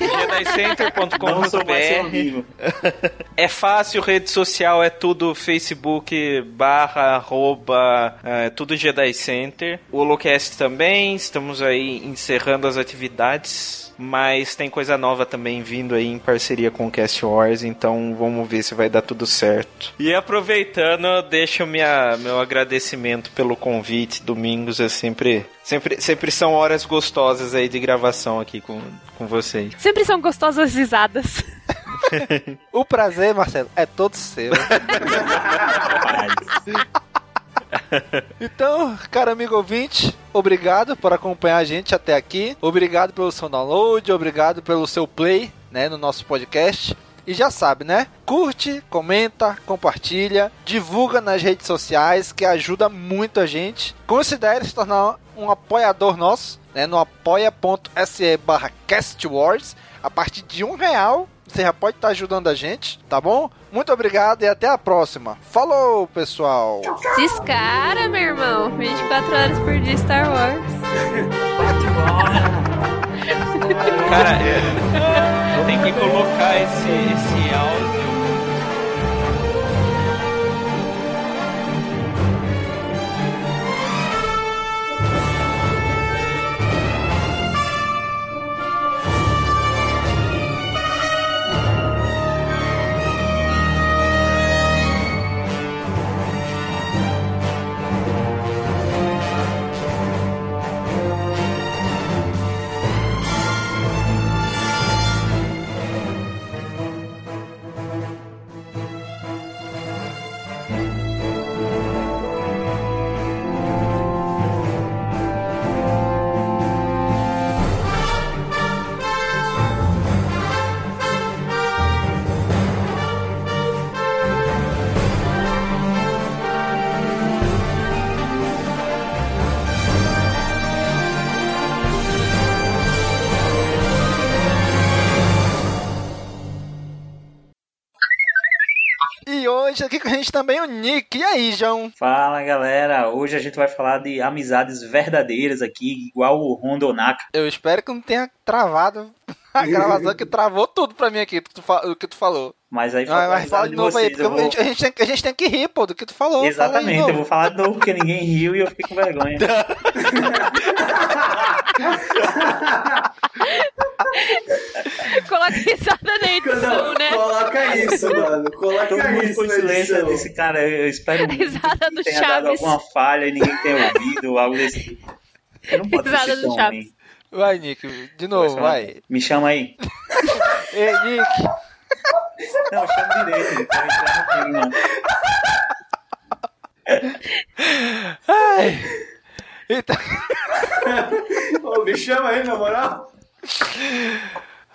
jedicenter.com.br É fácil, rede social é tudo Facebook barra arroba, é tudo Jedi Center. O Holocast também, estamos aí encerrando as atividades mas tem coisa nova também vindo aí em parceria com o Cast Wars, então vamos ver se vai dar tudo certo. E aproveitando, deixo minha, meu agradecimento pelo convite. Domingos é sempre, sempre, sempre são horas gostosas aí de gravação aqui com, com vocês. Sempre são gostosas risadas. [LAUGHS] o prazer, Marcelo, é todo seu. [LAUGHS] Então, cara amigo ouvinte, obrigado por acompanhar a gente até aqui. Obrigado pelo seu download, obrigado pelo seu play, né, no nosso podcast. E já sabe, né? Curte, comenta, compartilha, divulga nas redes sociais, que ajuda muito a gente. Considere se tornar um apoiador nosso, né? No apoia.se barra castwars. A partir de um real, você já pode estar ajudando a gente, tá bom? Muito obrigado e até a próxima. Falou, pessoal! Ciscara, meu irmão. 24 horas por dia Star Wars. Cara, é, tem que colocar esse, esse áudio. Hoje aqui com a gente também o Nick. E aí, João? Fala galera, hoje a gente vai falar de amizades verdadeiras aqui, igual o Rondonaka. Eu espero que não tenha travado a gravação que travou tudo pra mim aqui, do que tu falou. Mas aí Ah, mas fala de novo aí, porque vou... a, gente, a gente tem, a gente tem que rir, pô, do que tu falou. Exatamente, eu vou falar de novo porque ninguém riu e eu fiquei com vergonha. [LAUGHS] Coloca risada na edição, né? Coloca isso, mano. Coloca Todo mundo isso na silêncio, disse, cara, eu espero Risada que do tenha dado alguma falha e ninguém tenha ouvido, algo desse tipo. Eu não posso Risada do Chaves. ruim. Vai, Nick, de novo, vai. Me chama aí. Ei, Nick. Não, chama direito, não tá entrando aqui, não. Ai. Eita. Ô, me chama aí, na moral.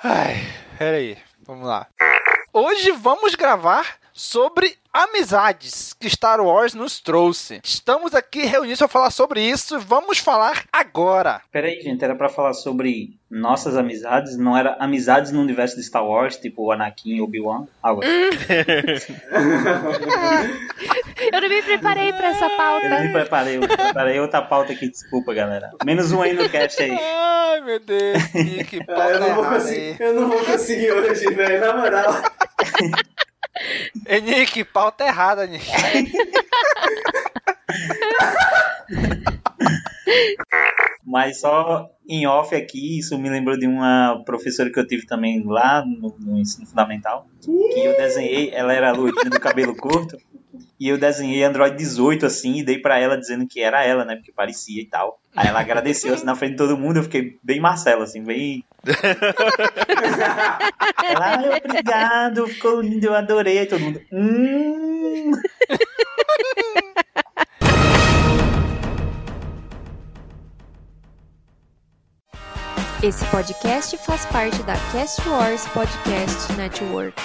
Ai, peraí, vamos lá. Hoje vamos gravar sobre amizades que Star Wars nos trouxe. Estamos aqui reunidos para falar sobre isso e vamos falar agora. Peraí, gente, era pra falar sobre nossas amizades, não era amizades no universo de Star Wars, tipo o Anakin e Obi-Wan? Algo assim. [LAUGHS] Eu não me preparei pra essa Eu pauta. me preparei, eu preparei outra pauta aqui, desculpa, galera. Menos um aí no cast aí. Ai, meu Deus, Nick, Ah, [LAUGHS] eu, não vou errada conseguir, aí. eu não vou conseguir hoje, velho. Na moral. [LAUGHS] [LAUGHS] Nick, pauta errada, Nick. [LAUGHS] Mas só em off aqui, isso me lembrou de uma professora que eu tive também lá no, no ensino fundamental. Que eu desenhei, ela era loirinha do cabelo curto. E eu desenhei Android 18 assim e dei pra ela dizendo que era ela, né? Porque parecia e tal. Aí ela agradeceu assim na frente de todo mundo, eu fiquei bem Marcelo, assim, bem. "Ai, obrigado, ficou lindo, eu adorei. Todo mundo. Hum. Esse podcast faz parte da Cast Wars Podcast Network.